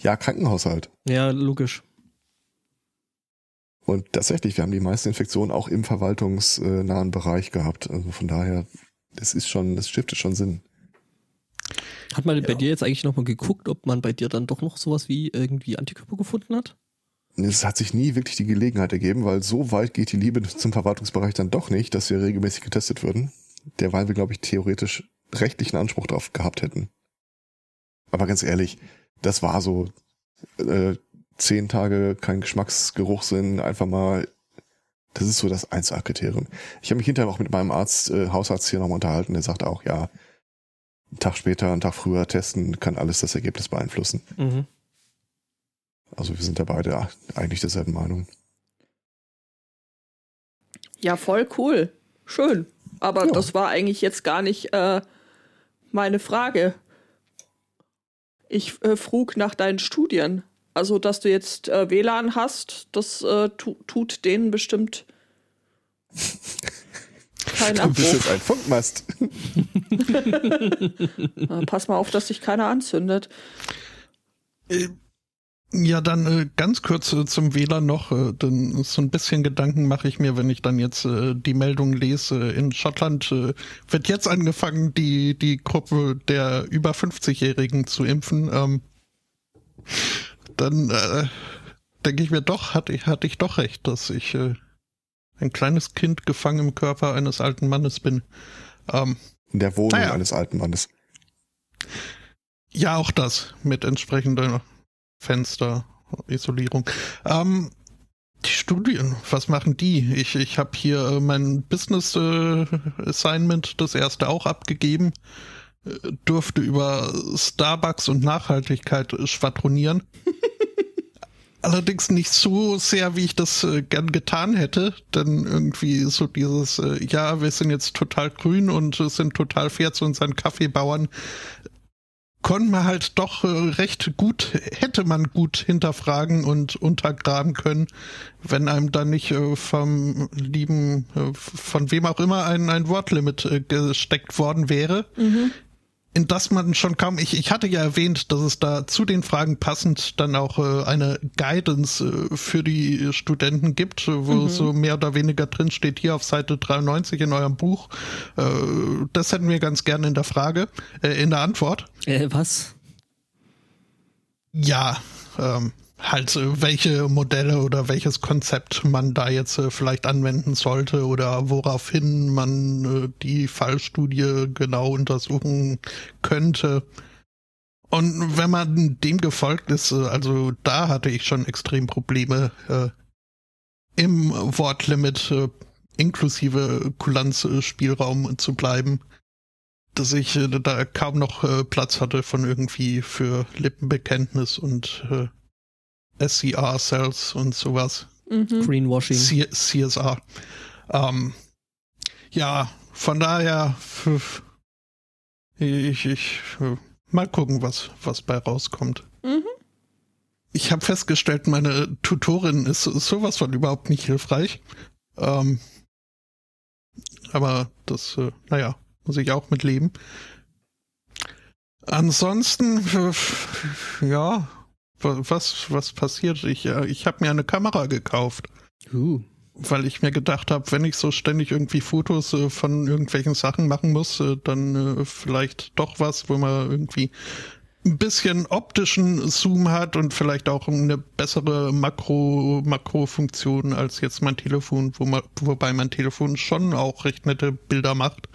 Speaker 4: Ja, Krankenhaushalt.
Speaker 1: ja, logisch.
Speaker 4: Und tatsächlich, wir haben die meisten Infektionen auch im verwaltungsnahen Bereich gehabt. Also von daher, das ist schon, das stiftet schon Sinn.
Speaker 1: Hat man bei dir jetzt eigentlich nochmal geguckt, ob man bei dir dann doch noch sowas wie irgendwie Antikörper gefunden hat?
Speaker 4: Es hat sich nie wirklich die Gelegenheit ergeben, weil so weit geht die Liebe zum Verwaltungsbereich dann doch nicht, dass wir regelmäßig getestet würden. Derweil wir, glaube ich, theoretisch rechtlichen Anspruch darauf gehabt hätten. Aber ganz ehrlich, das war so äh, zehn Tage kein Geschmacksgeruchssinn, einfach mal, das ist so das 1A-Kriterium. Ich habe mich hinterher auch mit meinem Arzt, äh, Hausarzt hier nochmal unterhalten, der sagt auch, ja, einen Tag später, einen Tag früher testen kann alles das Ergebnis beeinflussen.
Speaker 1: Mhm.
Speaker 4: Also wir sind da beide eigentlich derselben Meinung.
Speaker 3: Ja, voll cool. Schön. Aber
Speaker 4: Ja.
Speaker 3: das war eigentlich jetzt gar nicht äh, meine Frage. Ich äh, frug nach deinen Studien. Also, dass du jetzt äh, WLAN hast, das äh, tu tut denen bestimmt keinen
Speaker 4: Du bist
Speaker 3: Abbruch.
Speaker 4: jetzt ein Funkmast.
Speaker 3: Pass mal auf, dass sich keiner anzündet.
Speaker 2: Äh, Ja, dann äh, ganz kurz äh, zum WLAN noch. Denn so ein bisschen Gedanken mache ich mir, wenn ich dann jetzt die Meldung lese. In Schottland wird jetzt angefangen, die, die Gruppe der über 50-Jährigen zu impfen. Ähm, dann äh, denke ich mir doch, hatte ich, hatte ich doch recht, dass ich äh, ein kleines Kind gefangen im Körper eines alten Mannes bin. Ähm,
Speaker 4: In der Wohnung
Speaker 2: Naja.
Speaker 4: eines alten Mannes.
Speaker 2: Ja, auch das mit entsprechender Fenster-Isolierung. Ähm, die Studien, was machen die? Ich, ich habe hier äh, mein Business äh, Assignment, das erste auch abgegeben, äh, durfte über Starbucks und Nachhaltigkeit schwadronieren. Allerdings nicht so sehr, wie ich das äh, gern getan hätte, denn irgendwie so dieses, äh, ja, wir sind jetzt total grün und äh, sind total fair zu unseren Kaffeebauern, konnte man halt doch äh, recht gut, hätte man gut hinterfragen und untergraben können, wenn einem dann nicht äh, vom lieben, äh, von wem auch immer ein, ein Wortlimit gesteckt worden wäre. In das man schon kaum, ich, ich hatte ja erwähnt, dass es da zu den Fragen passend dann auch äh, eine Guidance äh, für die Studenten gibt, äh, wo so mehr oder weniger drin steht, hier auf Seite 93 in eurem Buch. Äh, das hätten wir ganz gerne in der Frage, äh, in der Antwort.
Speaker 1: Äh, was?
Speaker 2: Ja, ähm, halt äh, welche Modelle oder welches Konzept man da jetzt äh, vielleicht anwenden sollte oder woraufhin man äh, die Fallstudie genau untersuchen könnte. Und wenn man dem gefolgt ist, also da hatte ich schon extrem Probleme äh, im Wortlimit äh, inklusive Kulanzspielraum zu bleiben, dass ich äh, da kaum noch äh, Platz hatte von irgendwie für Lippenbekenntnis und äh, SCR-Cells und sowas.
Speaker 3: Mhm.
Speaker 1: Greenwashing.
Speaker 2: C CSR. Ähm, ja, von daher, ich, ich, mal gucken, was, was bei rauskommt.
Speaker 3: Mhm.
Speaker 2: Ich habe festgestellt, meine Tutorin ist sowas von überhaupt nicht hilfreich. Ähm, aber das, äh, naja, muss ich auch mit leben. Ansonsten, ja, was, was passiert? Ich, äh, ich habe mir eine Kamera gekauft,
Speaker 1: Uh.
Speaker 2: weil ich mir gedacht habe, wenn ich so ständig irgendwie Fotos äh, von irgendwelchen Sachen machen muss, äh, dann vielleicht doch was, wo man irgendwie ein bisschen optischen Zoom hat und vielleicht auch eine bessere Makro, Makrofunktion als jetzt mein Telefon, wo man, wobei mein Telefon schon auch recht nette Bilder macht.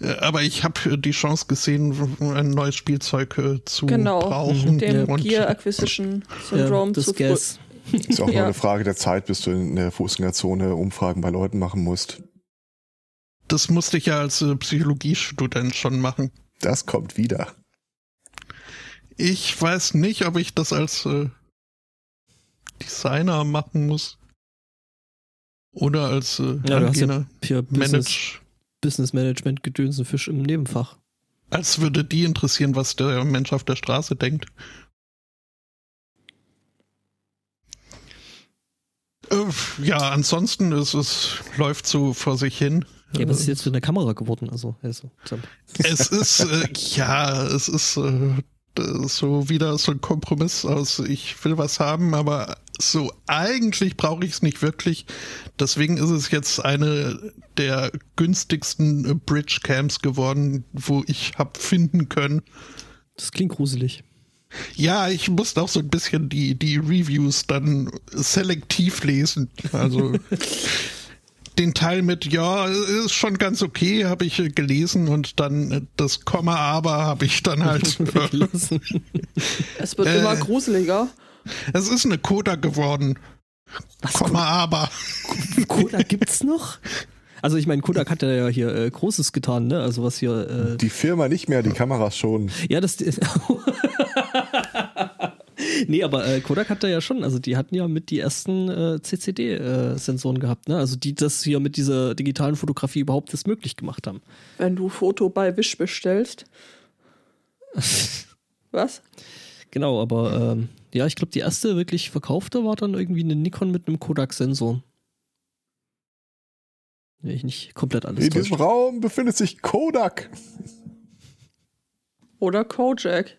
Speaker 2: Äh, Aber ich habe die Chance gesehen, ein neues Spielzeug äh, zu
Speaker 3: Genau,
Speaker 2: brauchen.
Speaker 3: dem
Speaker 2: und
Speaker 3: Gear Acquisition
Speaker 1: Ja,
Speaker 3: Syndrome
Speaker 1: das
Speaker 3: zu.
Speaker 1: Gas.
Speaker 4: Ist auch nur
Speaker 3: Ja.
Speaker 4: eine Frage der Zeit, bis du in der Fußgängerzone Umfragen bei Leuten machen musst.
Speaker 2: das musste ich ja als äh, Psychologiestudent schon machen.
Speaker 4: Das kommt wieder.
Speaker 2: Ich weiß nicht, ob ich das als Designer machen muss. Oder als äh,
Speaker 1: Ja, ja Für Business,
Speaker 2: Manage.
Speaker 1: Business Management Gedönse Fisch im Nebenfach.
Speaker 2: Als würde die interessieren, was der Mensch auf der Straße denkt. Äh, Ja, ansonsten ist es läuft so vor sich hin.
Speaker 1: Ja, was ist jetzt für eine Kamera geworden? Also, also so.
Speaker 2: Es ist, äh, ja, es ist äh, so wieder so ein Kompromiss aus, ich will was haben, aber so eigentlich brauche ich es nicht wirklich. Deswegen ist es jetzt eine der günstigsten äh, Bridge Camps geworden, wo ich hab finden können.
Speaker 1: das klingt gruselig.
Speaker 2: Ja, ich musste auch so ein bisschen die, die Reviews dann selektiv lesen. Also den Teil mit, ja, ist schon ganz okay, habe ich äh, gelesen und dann äh, das Komma aber habe ich dann halt.
Speaker 3: Es wird
Speaker 2: Äh.
Speaker 3: immer gruseliger.
Speaker 2: Es ist eine Coda geworden.
Speaker 1: Was,
Speaker 2: Komma aber.
Speaker 1: Kodak gibt's noch? Also ich meine, Kodak hat ja hier äh, Großes getan, ne? Also was hier, äh,
Speaker 4: Die Firma nicht mehr, die Kameras schon.
Speaker 1: ja, das Nee, aber äh, Kodak hat da ja schon, also die hatten ja mit die ersten äh, CCD-Sensoren gehabt, ne? Also die das hier mit dieser digitalen Fotografie überhaupt das möglich gemacht haben.
Speaker 3: Wenn du Foto bei Wish bestellst. Was?
Speaker 1: Genau, aber ähm, ja, ich glaube, die erste wirklich verkaufte war dann irgendwie eine Nikon mit einem Kodak-Sensor. Wenn ich nicht komplett alles
Speaker 4: In diesem. Raum befindet sich Kodak.
Speaker 3: Oder Kojak.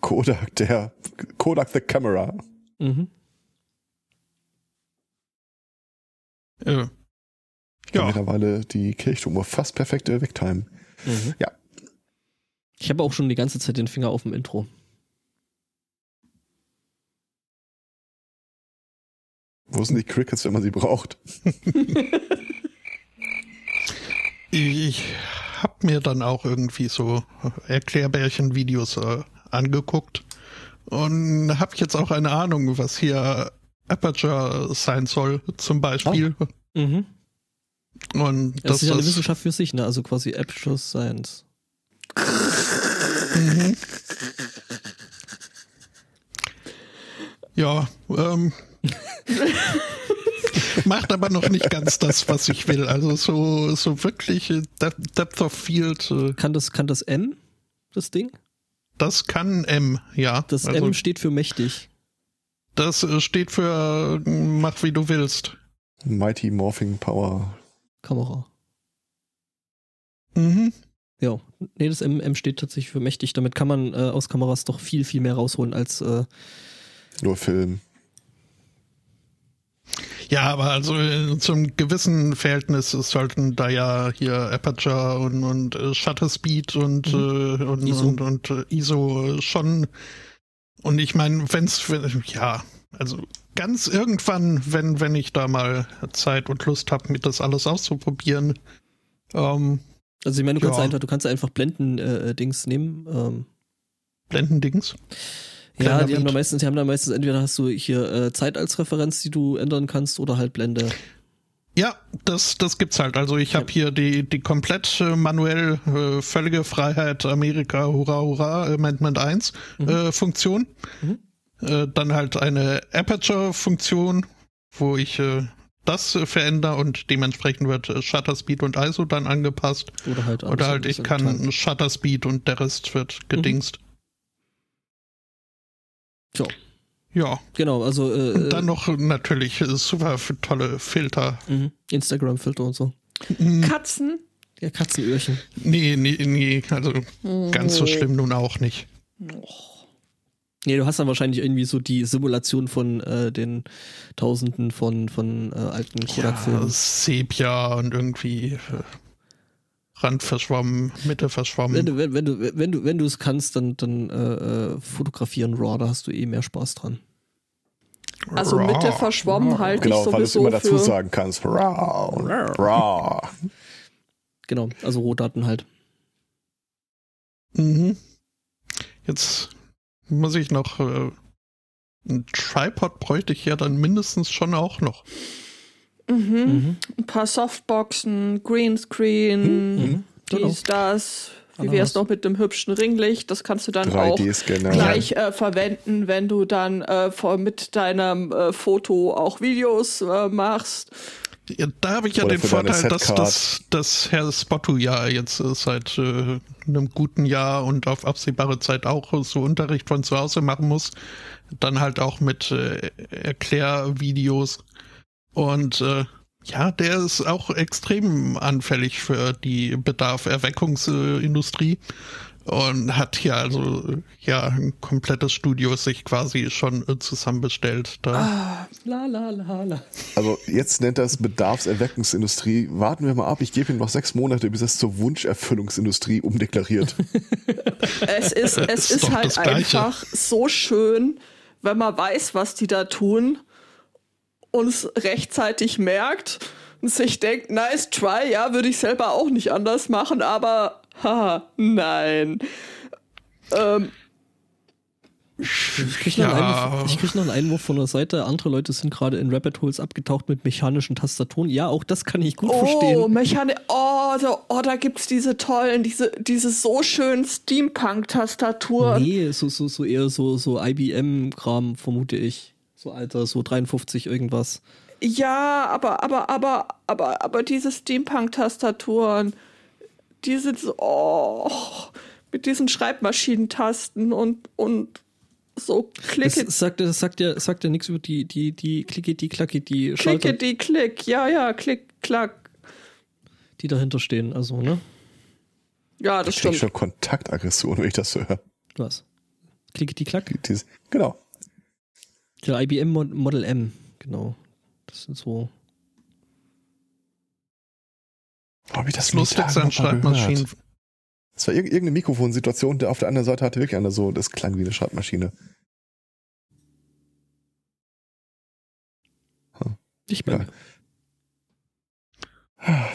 Speaker 4: Kodak, der Kodak the Camera.
Speaker 1: Mhm.
Speaker 4: Ja.
Speaker 2: ja,
Speaker 4: Mittlerweile die Kirchturmuhr fast perfekte Wegtime.
Speaker 1: Mhm.
Speaker 4: Ja.
Speaker 1: Ich habe auch schon die ganze Zeit den Finger auf dem Intro.
Speaker 4: Wo sind die Crickets, wenn man sie braucht?
Speaker 2: ich habe mir dann auch irgendwie so Erklärbärchen-Videos äh, angeguckt und habe jetzt auch eine Ahnung, was hier Aperture sein soll, zum Beispiel.
Speaker 1: Mhm.
Speaker 2: Und
Speaker 1: Das,
Speaker 2: das
Speaker 1: ist ja eine Wissenschaft für sich, ne? Also quasi Aperture Science.
Speaker 2: Mhm. Ja, ähm, macht aber noch nicht ganz das, was ich will. Also so, so wirklich äh, De- Depth of Field, äh,
Speaker 1: Kann das, kann das M, das Ding?
Speaker 2: das kann M, ja.
Speaker 1: Das
Speaker 2: also,
Speaker 1: M steht für mächtig.
Speaker 2: das äh, steht für mach wie du willst.
Speaker 4: Mighty Morphing Power.
Speaker 1: Kamera.
Speaker 2: Mhm.
Speaker 1: Ja, nee, das M, M steht tatsächlich für mächtig. Damit kann man äh, aus Kameras doch viel, viel mehr rausholen als. Äh,
Speaker 4: Nur Film.
Speaker 2: Ja, aber also äh, zum gewissen Verhältnis sollten da ja hier Aperture und, und äh, Shutter Speed und,
Speaker 1: Mhm.
Speaker 2: äh, und,
Speaker 1: ISO.
Speaker 2: und, und äh, ISO äh, schon. Und ich meine, wenn's, wenn- ja, also ganz irgendwann, wenn, wenn ich da mal Zeit und Lust habe, mir das alles auszuprobieren, ähm,
Speaker 1: Also ich meine, du kannst
Speaker 2: Ja.
Speaker 1: einfach, du kannst einfach Blenden-Dings nehmen. Ähm,
Speaker 2: Blendendings.
Speaker 1: Ja, die haben da meistens, die haben da meistens entweder hast du hier äh, Zeit als Referenz, die du ändern kannst, oder halt Blende.
Speaker 2: Ja, das, das gibt's halt. Also ich habe hier die, die komplett äh, manuell äh, völlige Freiheit Amerika, hurra, hurra, Amendment 1 äh, Funktion. Äh, dann halt eine Aperture-Funktion, wo ich äh, das äh, verändere und dementsprechend wird äh, Shutter Speed und ISO dann angepasst.
Speaker 1: Oder halt
Speaker 2: Oder halt ich kann. Shutter Speed und der Rest wird gedingst.
Speaker 1: So,
Speaker 2: Ja,
Speaker 1: genau, also äh,
Speaker 2: und dann noch natürlich äh, super tolle Filter.
Speaker 1: mhm. Instagram-Filter und so.
Speaker 3: Katzen?
Speaker 1: Ja, Katzenöhrchen.
Speaker 2: Nee, nee, nee, also ganz so schlimm nun auch nicht.
Speaker 1: Nee, du hast dann wahrscheinlich irgendwie so die Simulation von äh, den Tausenden von, von äh, alten
Speaker 2: Ja,
Speaker 1: Kodak-Filmen.
Speaker 2: Sepia und irgendwie äh, Rand verschwommen, Mitte
Speaker 1: wenn
Speaker 2: verschwommen.
Speaker 1: du, wenn, wenn du, wenn du, wenn du es kannst, dann, dann äh, äh, fotografieren RAW, da hast du eh mehr Spaß dran.
Speaker 3: Also
Speaker 2: Raw.
Speaker 3: Mitte verschwommen halte
Speaker 4: Genau,
Speaker 3: ich
Speaker 4: weil du es immer dazu sagen kannst. Raw, raw.
Speaker 1: Genau, also Rohdaten halt.
Speaker 2: Mhm. Jetzt muss ich noch äh, ein Tripod bräuchte ich ja dann mindestens schon auch noch.
Speaker 3: Mhm.
Speaker 1: Mhm.
Speaker 3: Ein paar Softboxen, Greenscreen,
Speaker 1: Mhm. Genau.
Speaker 3: dies, das. Wie
Speaker 1: Aller
Speaker 3: wär's
Speaker 1: was.
Speaker 3: noch mit dem hübschen Ringlicht? Das kannst du dann auch
Speaker 4: 3D-Scanner.
Speaker 3: gleich äh, verwenden, wenn du dann äh, vor, mit deinem äh, Foto auch Videos äh, machst.
Speaker 2: Ja, da habe ich ja
Speaker 4: Oder
Speaker 2: den Vorteil, dass, dass, dass Herr Spotto ja jetzt äh, seit äh, einem guten Jahr und auf absehbare Zeit auch so Unterricht von zu Hause machen muss. Dann halt auch mit äh, Erklärvideos. Und äh, ja, der ist auch extrem anfällig für die Bedarf-Erweckungsindustrie. Und hat hier also ja ein komplettes Studio sich quasi schon äh, zusammenbestellt. Da.
Speaker 3: Ah,
Speaker 1: La la la la.
Speaker 4: Also jetzt nennt er es Bedarfserweckungsindustrie. Warten wir mal ab, ich gebe ihm noch sechs Monate, bis es zur Wunscherfüllungsindustrie umdeklariert.
Speaker 3: Es ist, es
Speaker 2: Ist
Speaker 3: ist halt einfach so schön, wenn man weiß, was die da tun und es rechtzeitig merkt und sich denkt, nice try, ja, würde ich selber auch nicht anders machen, aber haha, nein. Ähm,
Speaker 1: Ich krieg, noch einen
Speaker 2: Ja.
Speaker 1: Einwurf, ich krieg noch einen Einwurf von der Seite. Andere Leute sind gerade in Rabbit Holes abgetaucht mit mechanischen Tastaturen. Ja, auch das kann ich gut
Speaker 3: oh,
Speaker 1: verstehen.
Speaker 3: Mechanik, oh, da, oh, da gibt's diese tollen, diese, diese so schönen Steampunk-Tastaturen.
Speaker 1: Nee, so, so, so eher so, so IBM-Kram, vermute ich. So alter, so 53 irgendwas.
Speaker 3: Ja, aber, aber, aber, aber, aber diese Steampunk-Tastaturen, die sind so, oh, mit diesen Schreibmaschinentasten und, und so
Speaker 1: Das
Speaker 3: klicke,
Speaker 1: sagt, das sagt ja, sagt ja nichts über die, die, die Klicke, die Klacke, die Schalter,
Speaker 3: klicke, die Klick, ja, ja, klick, klack.
Speaker 1: die dahinter stehen. Also, ne?
Speaker 3: Ja, das
Speaker 4: Ich
Speaker 3: stimmt.
Speaker 4: schon Kontaktaggression, wenn ich das höre.
Speaker 1: Was? Klicke, die Klack?
Speaker 4: Dieses, genau.
Speaker 1: Der IBM Mod Model M, genau. Das sind so.
Speaker 4: Wo hab ich das
Speaker 2: Lustig
Speaker 4: die Tage
Speaker 2: an Schreibmaschinen.
Speaker 4: Das war irg irgendeine Mikrofonsituation, der auf der anderen Seite hatte wirklich eine so, das klang wie eine Schreibmaschine.
Speaker 1: Ich bin.
Speaker 4: Ja.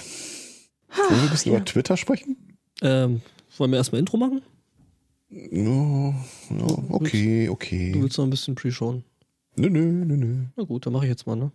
Speaker 4: Wollen wir ein bisschen
Speaker 3: ja.
Speaker 4: über Twitter sprechen?
Speaker 1: Ähm, wollen wir erstmal Intro machen?
Speaker 4: No, no, okay,
Speaker 1: Du
Speaker 4: okay.
Speaker 1: willst noch ein bisschen Pre-Showen.
Speaker 4: Nö, nö, nö, nö.
Speaker 1: Na gut, dann mache ich jetzt mal, ne?